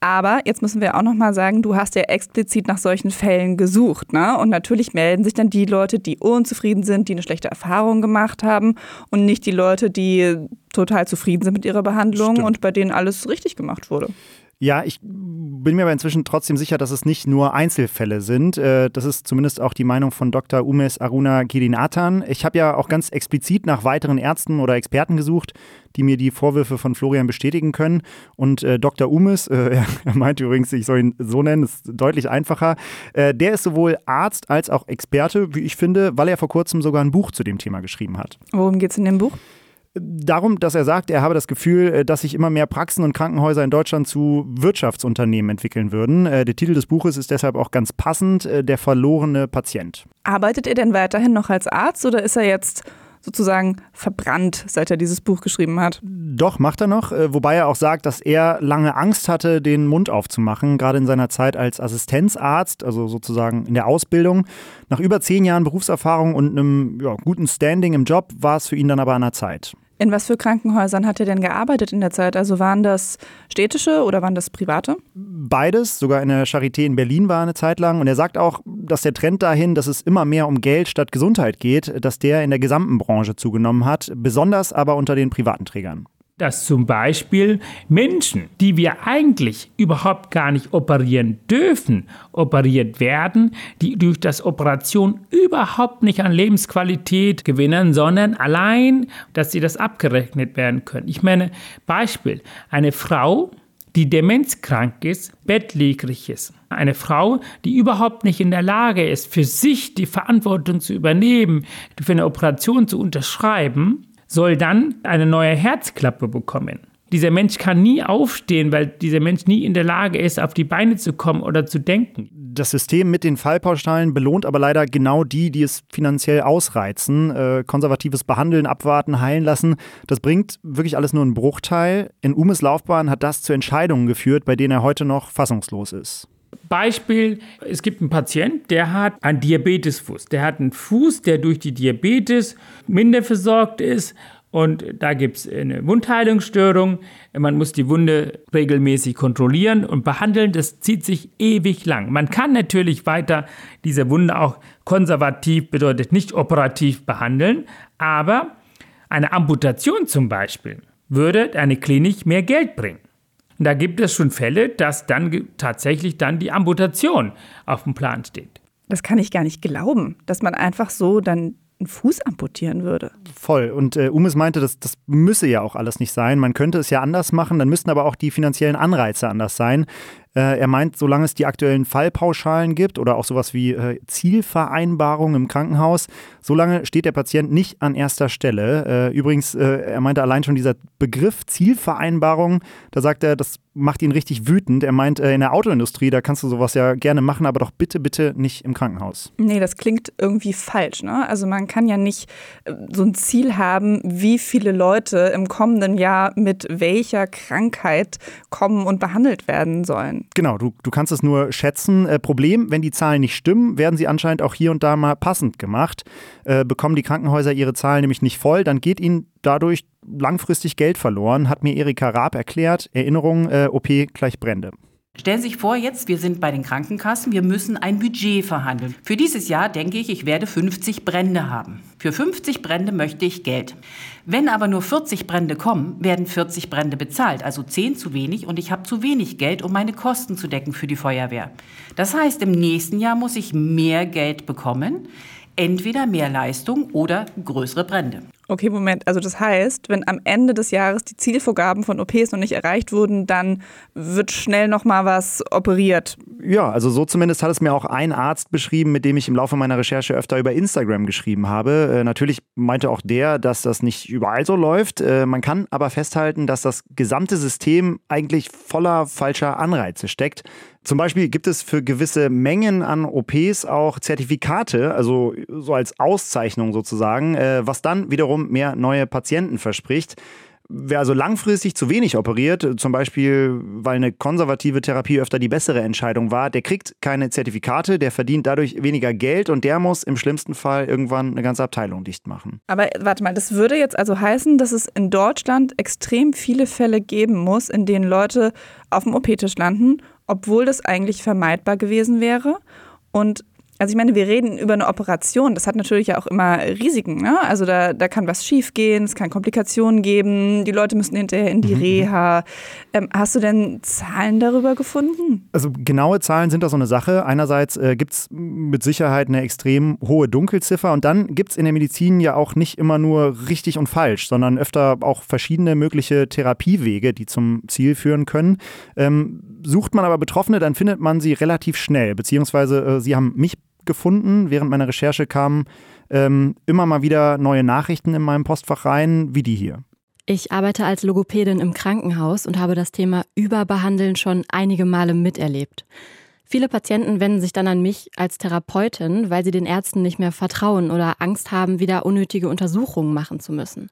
Speaker 5: Aber jetzt müssen wir auch nochmal sagen, du hast ja explizit nach solchen Fällen gesucht. Ne? Und natürlich melden sich dann die Leute, die unzufrieden sind, die eine schlechte Erfahrung gemacht haben und nicht die Leute, die total zufrieden sind mit ihrer Behandlung Stimmt. und bei denen alles richtig gemacht wurde.
Speaker 6: Ja, ich bin mir aber inzwischen trotzdem sicher, dass es nicht nur Einzelfälle sind. Äh, das ist zumindest auch die Meinung von Dr. Umes Aruna Girinathan. Ich habe ja auch ganz explizit nach weiteren Ärzten oder Experten gesucht, die mir die Vorwürfe von Florian bestätigen können. Und äh, Dr. Umes, äh, [laughs] er meint übrigens, ich soll ihn so nennen, ist deutlich einfacher, der ist sowohl Arzt als auch Experte, wie ich finde, weil er vor kurzem sogar ein Buch zu dem Thema geschrieben hat.
Speaker 5: Worum geht es in dem Buch?
Speaker 6: Darum, dass er sagt, er habe das Gefühl, äh, dass sich immer mehr Praxen und Krankenhäuser in Deutschland zu Wirtschaftsunternehmen entwickeln würden. Äh, der Titel des Buches ist deshalb auch ganz passend, äh, Der verlorene Patient.
Speaker 5: Arbeitet er denn weiterhin noch als Arzt oder ist er jetzt sozusagen verbrannt, seit er dieses Buch geschrieben hat.
Speaker 6: Doch, macht er noch, wobei er auch sagt, dass er lange Angst hatte, den Mund aufzumachen, gerade in seiner Zeit als Assistenzarzt, also sozusagen in der Ausbildung. Nach über zehn Jahren Berufserfahrung und einem ja, guten Standing im Job war es für ihn dann aber an der Zeit.
Speaker 5: In was für Krankenhäusern hat er denn gearbeitet in der Zeit? Also waren das städtische oder waren das private?
Speaker 6: Beides, sogar in der Charité in Berlin war eine Zeit lang. Und er sagt auch, dass der Trend dahin, dass es immer mehr um Geld statt Gesundheit geht, dass der in der gesamten Branche zugenommen hat, besonders aber unter den privaten Trägern
Speaker 11: dass zum Beispiel Menschen, die wir eigentlich überhaupt gar nicht operieren dürfen, operiert werden, die durch das Operation überhaupt nicht an Lebensqualität gewinnen, sondern allein, dass sie das abgerechnet werden können. Ich meine, Beispiel, eine Frau, die demenzkrank ist, bettlägerig ist. Eine Frau, die überhaupt nicht in der Lage ist, für sich die Verantwortung zu übernehmen, für eine Operation zu unterschreiben, soll dann eine neue Herzklappe bekommen. Dieser Mensch kann nie aufstehen, weil dieser Mensch nie in der Lage ist, auf die Beine zu kommen oder zu denken.
Speaker 6: Das System mit den Fallpauschalen belohnt aber leider genau die, die es finanziell ausreizen. Äh, konservatives Behandeln, abwarten, heilen lassen, das bringt wirklich alles nur einen Bruchteil. In Umes Laufbahn hat das zu Entscheidungen geführt, bei denen er heute noch fassungslos ist.
Speaker 11: Beispiel, es gibt einen Patient, der hat einen Diabetesfuß. Der hat einen Fuß, der durch die Diabetes minder versorgt ist und da gibt es eine Wundheilungsstörung. Man muss die Wunde regelmäßig kontrollieren und behandeln. Das zieht sich ewig lang. Man kann natürlich weiter diese Wunde auch konservativ, bedeutet nicht operativ behandeln, aber eine Amputation zum Beispiel würde eine Klinik mehr Geld bringen. Und da gibt es schon Fälle, dass dann tatsächlich dann die Amputation auf dem Plan steht.
Speaker 5: Das kann ich gar nicht glauben, dass man einfach so dann einen Fuß amputieren würde.
Speaker 6: Voll. Und äh, Umis meinte, das, das müsse ja auch alles nicht sein. Man könnte es ja anders machen, dann müssten aber auch die finanziellen Anreize anders sein. Äh, er meint, solange es die aktuellen Fallpauschalen gibt oder auch sowas wie äh, Zielvereinbarungen im Krankenhaus, solange steht der Patient nicht an erster Stelle. Äh, übrigens, äh, er meinte allein schon dieser Begriff Zielvereinbarung, da sagt er, das macht ihn richtig wütend. Er meint, in der Autoindustrie, da kannst du sowas ja gerne machen, aber doch bitte, bitte nicht im Krankenhaus.
Speaker 5: Nee, das klingt irgendwie falsch. Ne? Also man kann ja nicht so ein Ziel haben, wie viele Leute im kommenden Jahr mit welcher Krankheit kommen und behandelt werden sollen.
Speaker 6: Genau, du, du kannst es nur schätzen. Äh, Problem, wenn die Zahlen nicht stimmen, werden sie anscheinend auch hier und da mal passend gemacht. Äh, bekommen die Krankenhäuser ihre Zahlen nämlich nicht voll, dann geht ihnen dadurch langfristig Geld verloren, hat mir Erika Raab erklärt. Erinnerung, äh, OP gleich Brände.
Speaker 2: Stellen Sie sich vor, jetzt, wir sind bei den Krankenkassen, wir müssen ein Budget verhandeln. Für dieses Jahr denke ich, ich werde 50 Brände haben. Für 50 Brände möchte ich Geld. Wenn aber nur 40 Brände kommen, werden 40 Brände bezahlt, also 10 zu wenig und ich habe zu wenig Geld, um meine Kosten zu decken für die Feuerwehr. Das heißt, im nächsten Jahr muss ich mehr Geld bekommen, entweder mehr Leistung oder größere Brände.
Speaker 5: Okay, Moment. Also das heißt, wenn am Ende des Jahres die Zielvorgaben von OPs noch nicht erreicht wurden, dann wird schnell noch mal was operiert.
Speaker 6: Ja, also so zumindest hat es mir auch ein Arzt beschrieben, mit dem ich im Laufe meiner Recherche öfter über Instagram geschrieben habe. Äh, natürlich meinte auch der, dass das nicht überall so läuft. Äh, man kann aber festhalten, dass das gesamte System eigentlich voller falscher Anreize steckt. Zum Beispiel gibt es für gewisse Mengen an OPs auch Zertifikate, also so als Auszeichnung sozusagen, äh, was dann wiederum mehr neue Patienten verspricht. Wer also langfristig zu wenig operiert, zum Beispiel weil eine konservative Therapie öfter die bessere Entscheidung war, der kriegt keine Zertifikate, der verdient dadurch weniger Geld und der muss im schlimmsten Fall irgendwann eine ganze Abteilung dicht machen.
Speaker 5: Aber warte mal, das würde jetzt also heißen, dass es in Deutschland extrem viele Fälle geben muss, in denen Leute auf dem OP-Tisch landen obwohl das eigentlich vermeidbar gewesen wäre. Und also ich meine, wir reden über eine Operation, das hat natürlich ja auch immer Risiken. Ne? Also da, da kann was schiefgehen, es kann Komplikationen geben, die Leute müssen hinterher in die mhm. Reha. Ähm, hast du denn Zahlen darüber gefunden?
Speaker 6: Also genaue Zahlen sind da so eine Sache. Einerseits äh, gibt es mit Sicherheit eine extrem hohe Dunkelziffer und dann gibt es in der Medizin ja auch nicht immer nur richtig und falsch, sondern öfter auch verschiedene mögliche Therapiewege, die zum Ziel führen können. Ähm, sucht man aber Betroffene, dann findet man sie relativ schnell, beziehungsweise äh, sie haben mich gefunden. Während meiner Recherche kamen ähm, immer mal wieder neue Nachrichten in meinem Postfach rein, wie die hier.
Speaker 9: Ich arbeite als Logopädin im Krankenhaus und habe das Thema Überbehandeln schon einige Male miterlebt. Viele Patienten wenden sich dann an mich als Therapeutin, weil sie den Ärzten nicht mehr vertrauen oder Angst haben, wieder unnötige Untersuchungen machen zu müssen.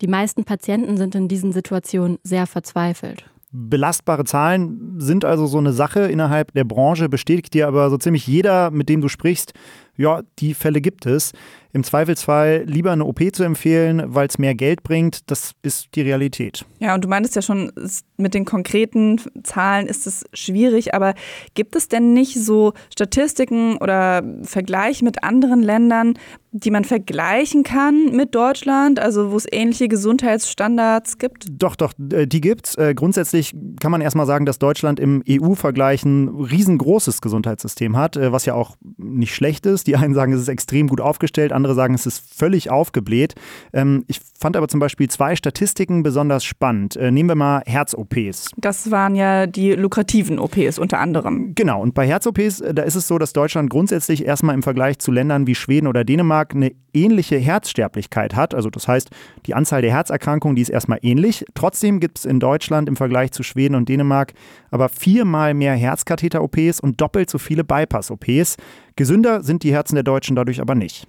Speaker 9: Die meisten Patienten sind in diesen Situationen sehr verzweifelt.
Speaker 6: Belastbare Zahlen sind also so eine Sache innerhalb der Branche, bestätigt dir aber so ziemlich jeder, mit dem du sprichst, ja, die Fälle gibt es. Im Zweifelsfall lieber eine OP zu empfehlen, weil es mehr Geld bringt, das ist die Realität.
Speaker 5: Ja, und du meintest ja schon, mit den konkreten Zahlen ist es schwierig, aber gibt es denn nicht so Statistiken oder Vergleich mit anderen Ländern, die man vergleichen kann mit Deutschland, also wo es ähnliche Gesundheitsstandards gibt?
Speaker 6: Doch, doch, äh, die gibt's. Äh, grundsätzlich kann man erstmal sagen, dass Deutschland im EU-Vergleich ein riesengroßes Gesundheitssystem hat, äh, was ja auch nicht schlecht ist. Die einen sagen, es ist extrem gut aufgestellt, andere sagen, es ist völlig aufgebläht. Ähm, ich fand aber zum Beispiel zwei Statistiken besonders spannend. Nehmen wir mal Herz-OPs.
Speaker 5: Das waren ja die lukrativen OPs unter anderem.
Speaker 6: Genau, und bei Herz-OPs, da ist es so, dass Deutschland grundsätzlich erstmal im Vergleich zu Ländern wie Schweden oder Dänemark Dänemark eine ähnliche Herzsterblichkeit hat. Also das heißt, die Anzahl der Herzerkrankungen, die ist erstmal ähnlich. Trotzdem gibt es in Deutschland im Vergleich zu Schweden und Dänemark aber viermal mehr Herzkatheter-OPs und doppelt so viele Bypass-OPs. Gesünder sind die Herzen der Deutschen dadurch aber nicht.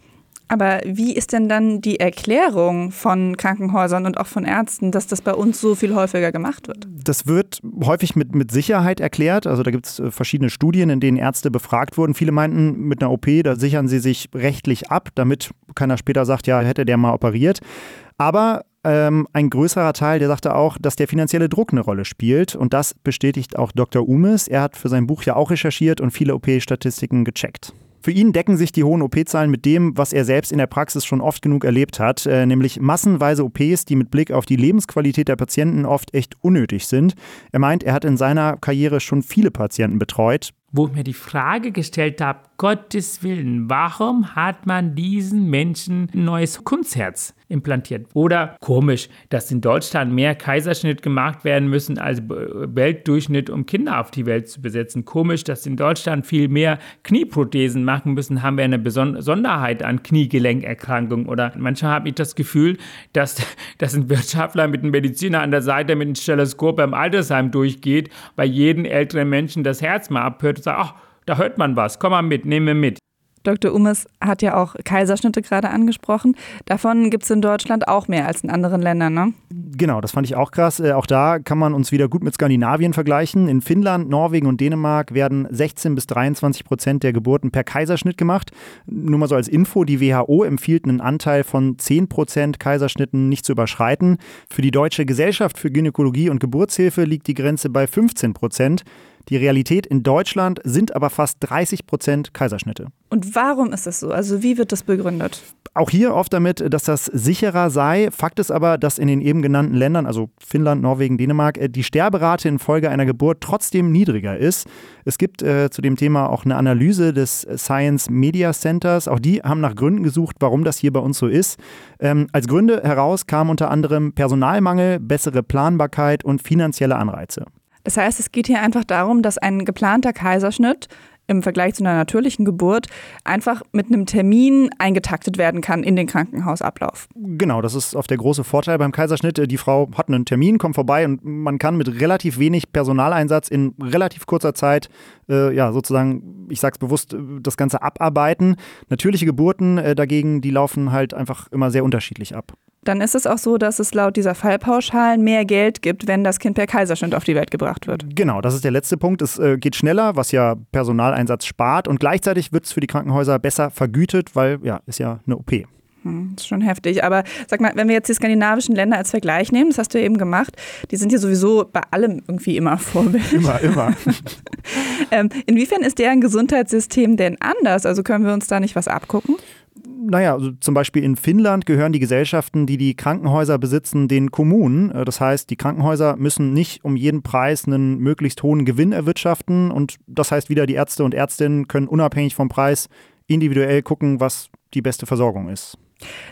Speaker 5: Aber wie ist denn dann die Erklärung von Krankenhäusern und auch von Ärzten, dass das bei uns so viel häufiger gemacht wird?
Speaker 6: Das wird häufig mit, mit Sicherheit erklärt. Also da gibt es äh, verschiedene Studien, in denen Ärzte befragt wurden. Viele meinten, mit einer OP, da sichern sie sich rechtlich ab, damit keiner später sagt, ja, hätte der mal operiert. Aber ähm, ein größerer Teil, der sagte auch, dass der finanzielle Druck eine Rolle spielt. Und das bestätigt auch Dr. Umes. Er hat für sein Buch ja auch recherchiert und viele OP-Statistiken gecheckt. Für ihn decken sich die hohen OP-Zahlen mit dem, was er selbst in der Praxis schon oft genug erlebt hat, äh, nämlich massenweise OPs, die mit Blick auf die Lebensqualität der Patienten oft echt unnötig sind. Er meint, er hat in seiner Karriere schon viele Patienten betreut.
Speaker 11: Wo ich mir die Frage gestellt habe, Gottes Willen, warum hat man diesen Menschen ein neues Kunstherz implantiert? Oder komisch, dass in Deutschland mehr Kaiserschnitt gemacht werden müssen als Weltdurchschnitt, um Kinder auf die Welt zu besetzen. Komisch, dass in Deutschland viel mehr Knieprothesen machen müssen, haben wir eine Besonderheit an Kniegelenkerkrankungen. Oder manchmal habe ich das Gefühl, dass, dass ein Wirtschaftler mit einem Mediziner an der Seite mit einem Stethoskop beim Altersheim durchgeht, bei jedem älteren Menschen das Herz mal abhört und sagt, ach, da hört man was, komm mal mit, nehmen wir mit.
Speaker 5: Dr. Umes hat ja auch Kaiserschnitte gerade angesprochen. Davon gibt es in Deutschland auch mehr als in anderen Ländern, ne?
Speaker 6: Genau, das fand ich auch krass. Äh, auch da kann man uns wieder gut mit Skandinavien vergleichen. In Finnland, Norwegen und Dänemark werden 16 bis 23 Prozent der Geburten per Kaiserschnitt gemacht. Nur mal so als Info, die WHO empfiehlt einen Anteil von 10 Prozent Kaiserschnitten nicht zu überschreiten. Für die Deutsche Gesellschaft für Gynäkologie und Geburtshilfe liegt die Grenze bei 15 Prozent. Die Realität in Deutschland sind aber fast 30 Prozent Kaiserschnitte.
Speaker 5: Und warum ist das so? Also wie wird das begründet?
Speaker 6: Auch hier oft damit, dass das sicherer sei. Fakt ist aber, dass in den eben genannten Ländern, also Finnland, Norwegen, Dänemark, äh, die Sterberate infolge einer Geburt trotzdem niedriger ist. Es gibt äh, zu dem Thema auch eine Analyse des Science Media Centers. Auch die haben nach Gründen gesucht, warum das hier bei uns so ist. Ähm, als Gründe heraus kamen unter anderem Personalmangel, bessere Planbarkeit und finanzielle Anreize.
Speaker 5: Das heißt, es geht hier einfach darum, dass ein geplanter Kaiserschnitt im Vergleich zu einer natürlichen Geburt einfach mit einem Termin eingetaktet werden kann in den Krankenhausablauf.
Speaker 6: Genau, das ist oft der große Vorteil beim Kaiserschnitt. Die Frau hat einen Termin, kommt vorbei und man kann mit relativ wenig Personaleinsatz in relativ kurzer Zeit, äh, ja, sozusagen, ich sag's bewusst, das Ganze abarbeiten. Natürliche Geburten äh, dagegen, die laufen halt einfach immer sehr unterschiedlich ab
Speaker 5: dann ist es auch so, dass es laut dieser Fallpauschalen mehr Geld gibt, wenn das Kind per Kaiserschnitt auf die Welt gebracht wird.
Speaker 6: Genau, das ist der letzte Punkt. Es äh, geht schneller, was ja Personaleinsatz spart und gleichzeitig wird es für die Krankenhäuser besser vergütet, weil ja, ist ja eine OP.
Speaker 5: Hm, ist schon heftig. Aber sag mal, wenn wir jetzt die skandinavischen Länder als Vergleich nehmen, das hast du ja eben gemacht, die sind ja sowieso bei allem irgendwie immer Vorbild.
Speaker 6: Immer, immer. [laughs]
Speaker 5: ähm, inwiefern ist deren Gesundheitssystem denn anders? Also können wir uns da nicht was abgucken?
Speaker 6: Naja, also zum Beispiel in Finnland gehören die Gesellschaften, die die Krankenhäuser besitzen, den Kommunen. Äh, das heißt, die Krankenhäuser müssen nicht um jeden Preis einen möglichst hohen Gewinn erwirtschaften. Und das heißt wieder, die Ärzte und Ärztinnen können unabhängig vom Preis individuell gucken, was die beste Versorgung ist.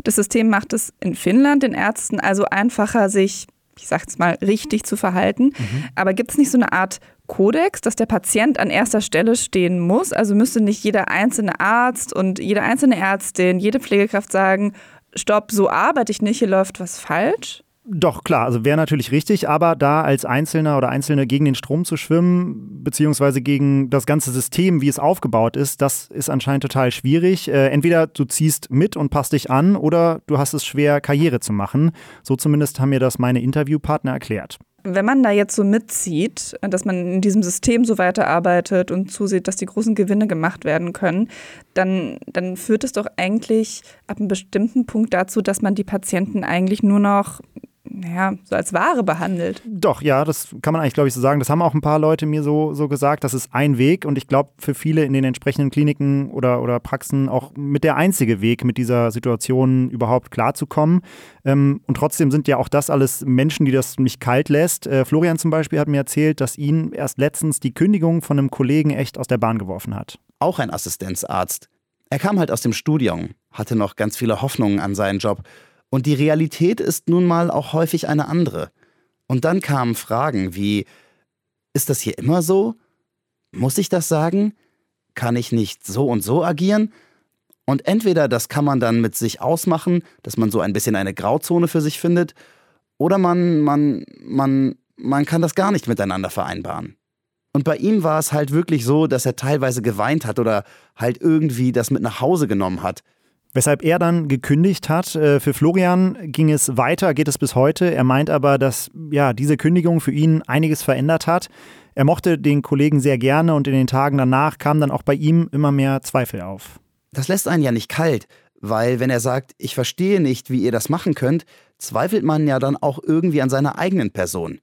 Speaker 5: Das System macht es in Finnland den Ärzten also einfacher, sich ich sage es mal, richtig zu verhalten. Mhm. Aber gibt es nicht so eine Art Kodex, dass der Patient an erster Stelle stehen muss? Also müsste nicht jeder einzelne Arzt und jede einzelne Ärztin, jede Pflegekraft sagen, stopp, so arbeite ich nicht, hier läuft was falsch?
Speaker 6: Doch, klar, also wäre natürlich richtig, aber da als Einzelner oder Einzelne gegen den Strom zu schwimmen, beziehungsweise gegen das ganze System, wie es aufgebaut ist, das ist anscheinend total schwierig. Äh, entweder du ziehst mit und passt dich an oder du hast es schwer, Karriere zu machen. So zumindest haben mir das meine Interviewpartner erklärt.
Speaker 5: Wenn man da jetzt so mitzieht, dass man in diesem System so weiterarbeitet und zusieht, dass die großen Gewinne gemacht werden können, dann, dann führt es doch eigentlich ab einem bestimmten Punkt dazu, dass man die Patienten eigentlich nur noch naja, so als Ware behandelt.
Speaker 6: Doch, ja, das kann man eigentlich, glaube ich, so sagen. Das haben auch ein paar Leute mir so, so gesagt. Das ist ein Weg und ich glaube, für viele in den entsprechenden Kliniken oder, oder Praxen auch mit der einzige Weg, mit dieser Situation überhaupt klarzukommen. Ähm, und trotzdem sind ja auch das alles Menschen, die das nicht kalt lässt. Äh, Florian zum Beispiel hat mir erzählt, dass ihn erst letztens die Kündigung von einem Kollegen echt aus der Bahn geworfen hat.
Speaker 3: Auch ein Assistenzarzt. Er kam halt aus dem Studium, hatte noch ganz viele Hoffnungen an seinen Job und die Realität ist nun mal auch häufig eine andere. Und dann kamen Fragen wie, ist das hier immer so? Muss ich das sagen? Kann ich nicht so und so agieren? Und entweder das kann man dann mit sich ausmachen, dass man so ein bisschen eine Grauzone für sich findet, oder man, man, man, man kann das gar nicht miteinander vereinbaren. Und bei ihm war es halt wirklich so, dass er teilweise geweint hat oder halt irgendwie das mit nach Hause genommen hat.
Speaker 6: Weshalb er dann gekündigt hat. Äh, für Florian ging es weiter, geht es bis heute. Er meint aber, dass ja, diese Kündigung für ihn einiges verändert hat. Er mochte den Kollegen sehr gerne und in den Tagen danach kamen dann auch bei ihm immer mehr Zweifel auf.
Speaker 3: Das lässt einen ja nicht kalt, weil wenn er sagt, ich verstehe nicht, wie ihr das machen könnt, zweifelt man ja dann auch irgendwie an seiner eigenen Person.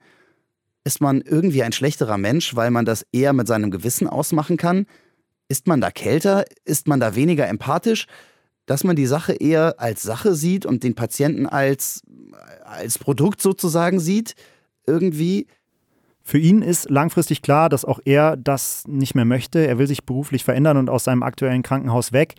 Speaker 3: Ist man irgendwie ein schlechterer Mensch, weil man das eher mit seinem Gewissen ausmachen kann? Ist man da kälter? Ist man da weniger empathisch? Dass man die Sache eher als Sache sieht und den Patienten als, als Produkt sozusagen sieht? Irgendwie?
Speaker 6: Für ihn ist langfristig klar, dass auch er das nicht mehr möchte. Er will sich beruflich verändern und aus seinem aktuellen Krankenhaus weg.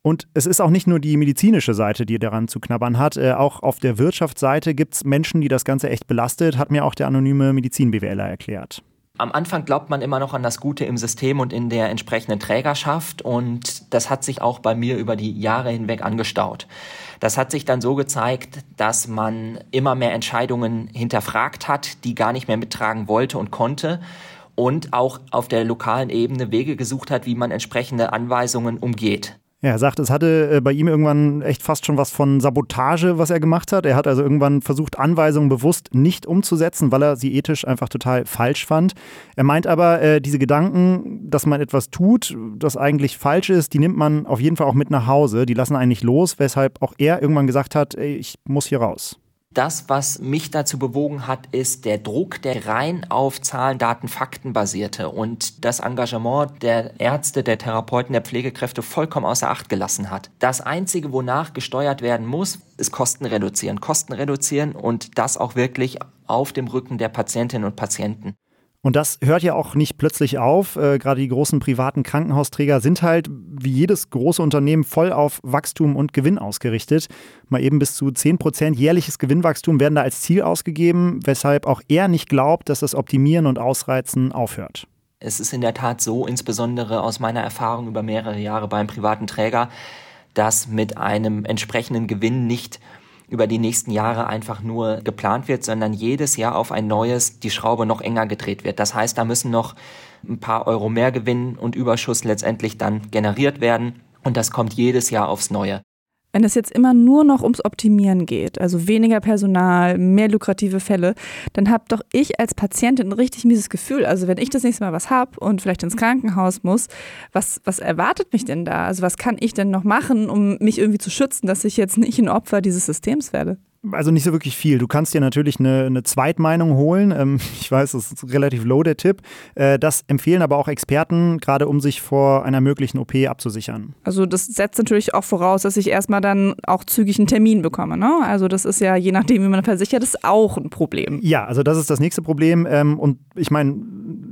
Speaker 6: Und es ist auch nicht nur die medizinische Seite, die daran zu knabbern hat. Äh, auch auf der Wirtschaftsseite gibt es Menschen, die das Ganze echt belastet, hat mir auch der anonyme Medizin-BWLer erklärt.
Speaker 1: Am Anfang glaubt man immer noch an das Gute im System und in der entsprechenden Trägerschaft und das hat sich auch bei mir über die Jahre hinweg angestaut. Das hat sich dann so gezeigt, dass man immer mehr Entscheidungen hinterfragt hat, die gar nicht mehr mittragen wollte und konnte und auch auf der lokalen Ebene Wege gesucht hat, wie man entsprechende Anweisungen umgeht.
Speaker 6: Er sagt, es hatte äh, bei ihm irgendwann echt fast schon was von Sabotage, was er gemacht hat. Er hat also irgendwann versucht, Anweisungen bewusst nicht umzusetzen, weil er sie ethisch einfach total falsch fand. Er meint aber, äh, diese Gedanken, dass man etwas tut, das eigentlich falsch ist, die nimmt man auf jeden Fall auch mit nach Hause. Die lassen einen nicht los, weshalb auch er irgendwann gesagt hat, ich muss hier raus.
Speaker 1: Das, was mich dazu bewogen hat, ist der Druck, der rein auf Zahlen, Daten, Fakten basierte und das Engagement der Ärzte, der Therapeuten, der Pflegekräfte vollkommen außer Acht gelassen hat. Das Einzige, wonach gesteuert werden muss, ist Kosten reduzieren. Kosten reduzieren und das auch wirklich auf dem Rücken der Patientinnen und Patienten.
Speaker 6: Und das hört ja auch nicht plötzlich auf. Äh, Gerade die großen privaten Krankenhausträger sind halt wie jedes große Unternehmen voll auf Wachstum und Gewinn ausgerichtet. Mal eben bis zu 10 Prozent jährliches Gewinnwachstum werden da als Ziel ausgegeben, weshalb auch er nicht glaubt, dass das Optimieren und Ausreizen aufhört.
Speaker 1: Es ist in der Tat so, insbesondere aus meiner Erfahrung über mehrere Jahre beim privaten Träger, dass mit einem entsprechenden Gewinn nicht über die nächsten Jahre einfach nur geplant wird, sondern jedes Jahr auf ein neues die Schraube noch enger gedreht wird. Das heißt, da müssen noch ein paar Euro mehr Gewinn und Überschuss letztendlich dann generiert werden. Und das kommt jedes Jahr aufs Neue.
Speaker 5: Wenn es jetzt immer nur noch ums Optimieren geht, also weniger Personal, mehr lukrative Fälle, dann habe doch ich als Patientin ein richtig mieses Gefühl. Also wenn ich das nächste Mal was habe und vielleicht ins Krankenhaus muss, was, was erwartet mich denn da? Also was kann ich denn noch machen, um mich irgendwie zu schützen, dass ich jetzt nicht ein Opfer dieses Systems werde?
Speaker 6: Also nicht so wirklich viel. Du kannst dir natürlich eine, eine Zweitmeinung holen. Ähm, [laughs] ich weiß, das ist relativ low der Tipp. Äh, das empfehlen aber auch Experten, gerade um sich vor einer möglichen OP abzusichern.
Speaker 5: Also das setzt natürlich auch voraus, dass ich erstmal dann auch zügig einen Termin bekomme. Ne? Also das ist ja je nachdem, wie man versichert ist, auch ein Problem.
Speaker 6: Ja, also das ist das nächste Problem. Ähm, und ich meine,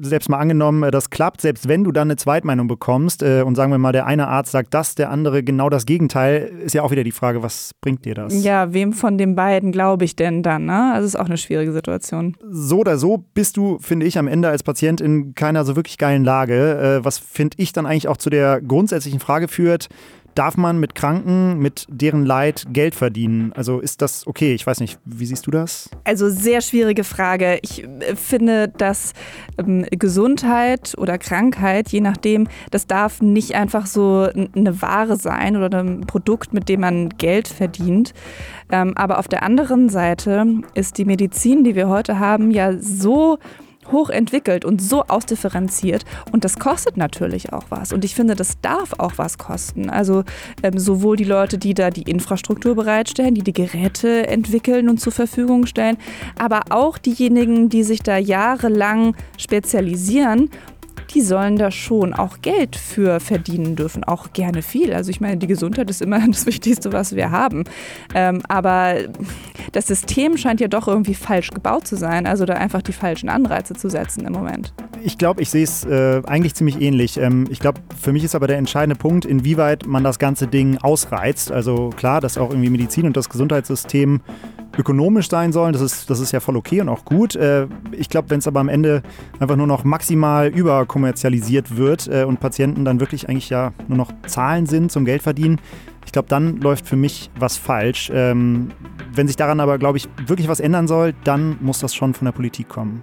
Speaker 6: selbst mal angenommen, das klappt, selbst wenn du dann eine Zweitmeinung bekommst äh, und sagen wir mal, der eine Arzt sagt das, der andere genau das Gegenteil, ist ja auch wieder die Frage, was bringt dir das?
Speaker 5: Ja, wem von den beiden glaube ich denn dann? Ne? Also ist auch eine schwierige Situation.
Speaker 6: So oder so bist du, finde ich, am Ende als Patient in keiner so wirklich geilen Lage, äh, was finde ich dann eigentlich auch zu der grundsätzlichen Frage führt, Darf man mit Kranken, mit deren Leid Geld verdienen? Also ist das okay? Ich weiß nicht, wie siehst du das?
Speaker 5: Also sehr schwierige Frage. Ich äh, finde, dass ähm, Gesundheit oder Krankheit, je nachdem, das darf nicht einfach so eine Ware sein oder ein Produkt, mit dem man Geld verdient. Ähm, aber auf der anderen Seite ist die Medizin, die wir heute haben, ja so hochentwickelt und so ausdifferenziert. Und das kostet natürlich auch was. Und ich finde, das darf auch was kosten. Also ähm, sowohl die Leute, die da die Infrastruktur bereitstellen, die die Geräte entwickeln und zur Verfügung stellen, aber auch diejenigen, die sich da jahrelang spezialisieren die sollen da schon auch Geld für verdienen dürfen, auch gerne viel. Also ich meine, die Gesundheit ist immer [laughs] das Wichtigste, was wir haben. Ähm, aber das System scheint ja doch irgendwie falsch gebaut zu sein, also da einfach die falschen Anreize zu setzen im Moment.
Speaker 6: Ich glaube, ich sehe es äh, eigentlich ziemlich ähnlich. Ähm, ich glaube, für mich ist aber der entscheidende Punkt, inwieweit man das ganze Ding ausreizt. Also klar, dass auch irgendwie Medizin und das Gesundheitssystem ökonomisch sein sollen. Das ist, das ist ja voll okay und auch gut. Äh, ich glaube, wenn es aber am Ende einfach nur noch maximal überkommerzialisiert wird äh, und Patienten dann wirklich eigentlich ja nur noch Zahlen sind zum Geld verdienen, ich glaube, dann läuft für mich was falsch. Ähm, wenn sich daran aber, glaube ich, wirklich was ändern soll, dann muss das schon von der Politik kommen.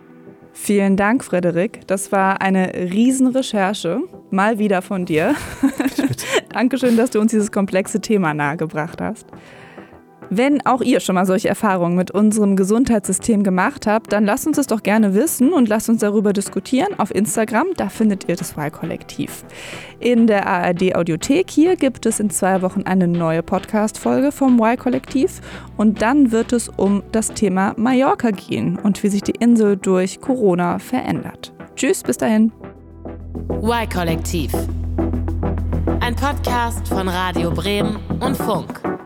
Speaker 5: Vielen Dank, Frederik. Das war eine Riesenrecherche. Mal wieder von dir. [laughs] Dankeschön, dass du uns dieses komplexe Thema nahegebracht hast. Wenn auch ihr schon mal solche Erfahrungen mit unserem Gesundheitssystem gemacht habt, dann lasst uns das doch gerne wissen und lasst uns darüber diskutieren auf Instagram. Da findet ihr das Wahlkollektiv. In der ARD Audiothek hier gibt es in zwei Wochen eine neue Podcast-Folge vom Wahlkollektiv und dann wird es um das Thema Mallorca gehen und wie sich die Insel durch Corona verändert. Tschüss, bis dahin.
Speaker 4: Y-Kollektiv. Ein Podcast von Radio Bremen und Funk.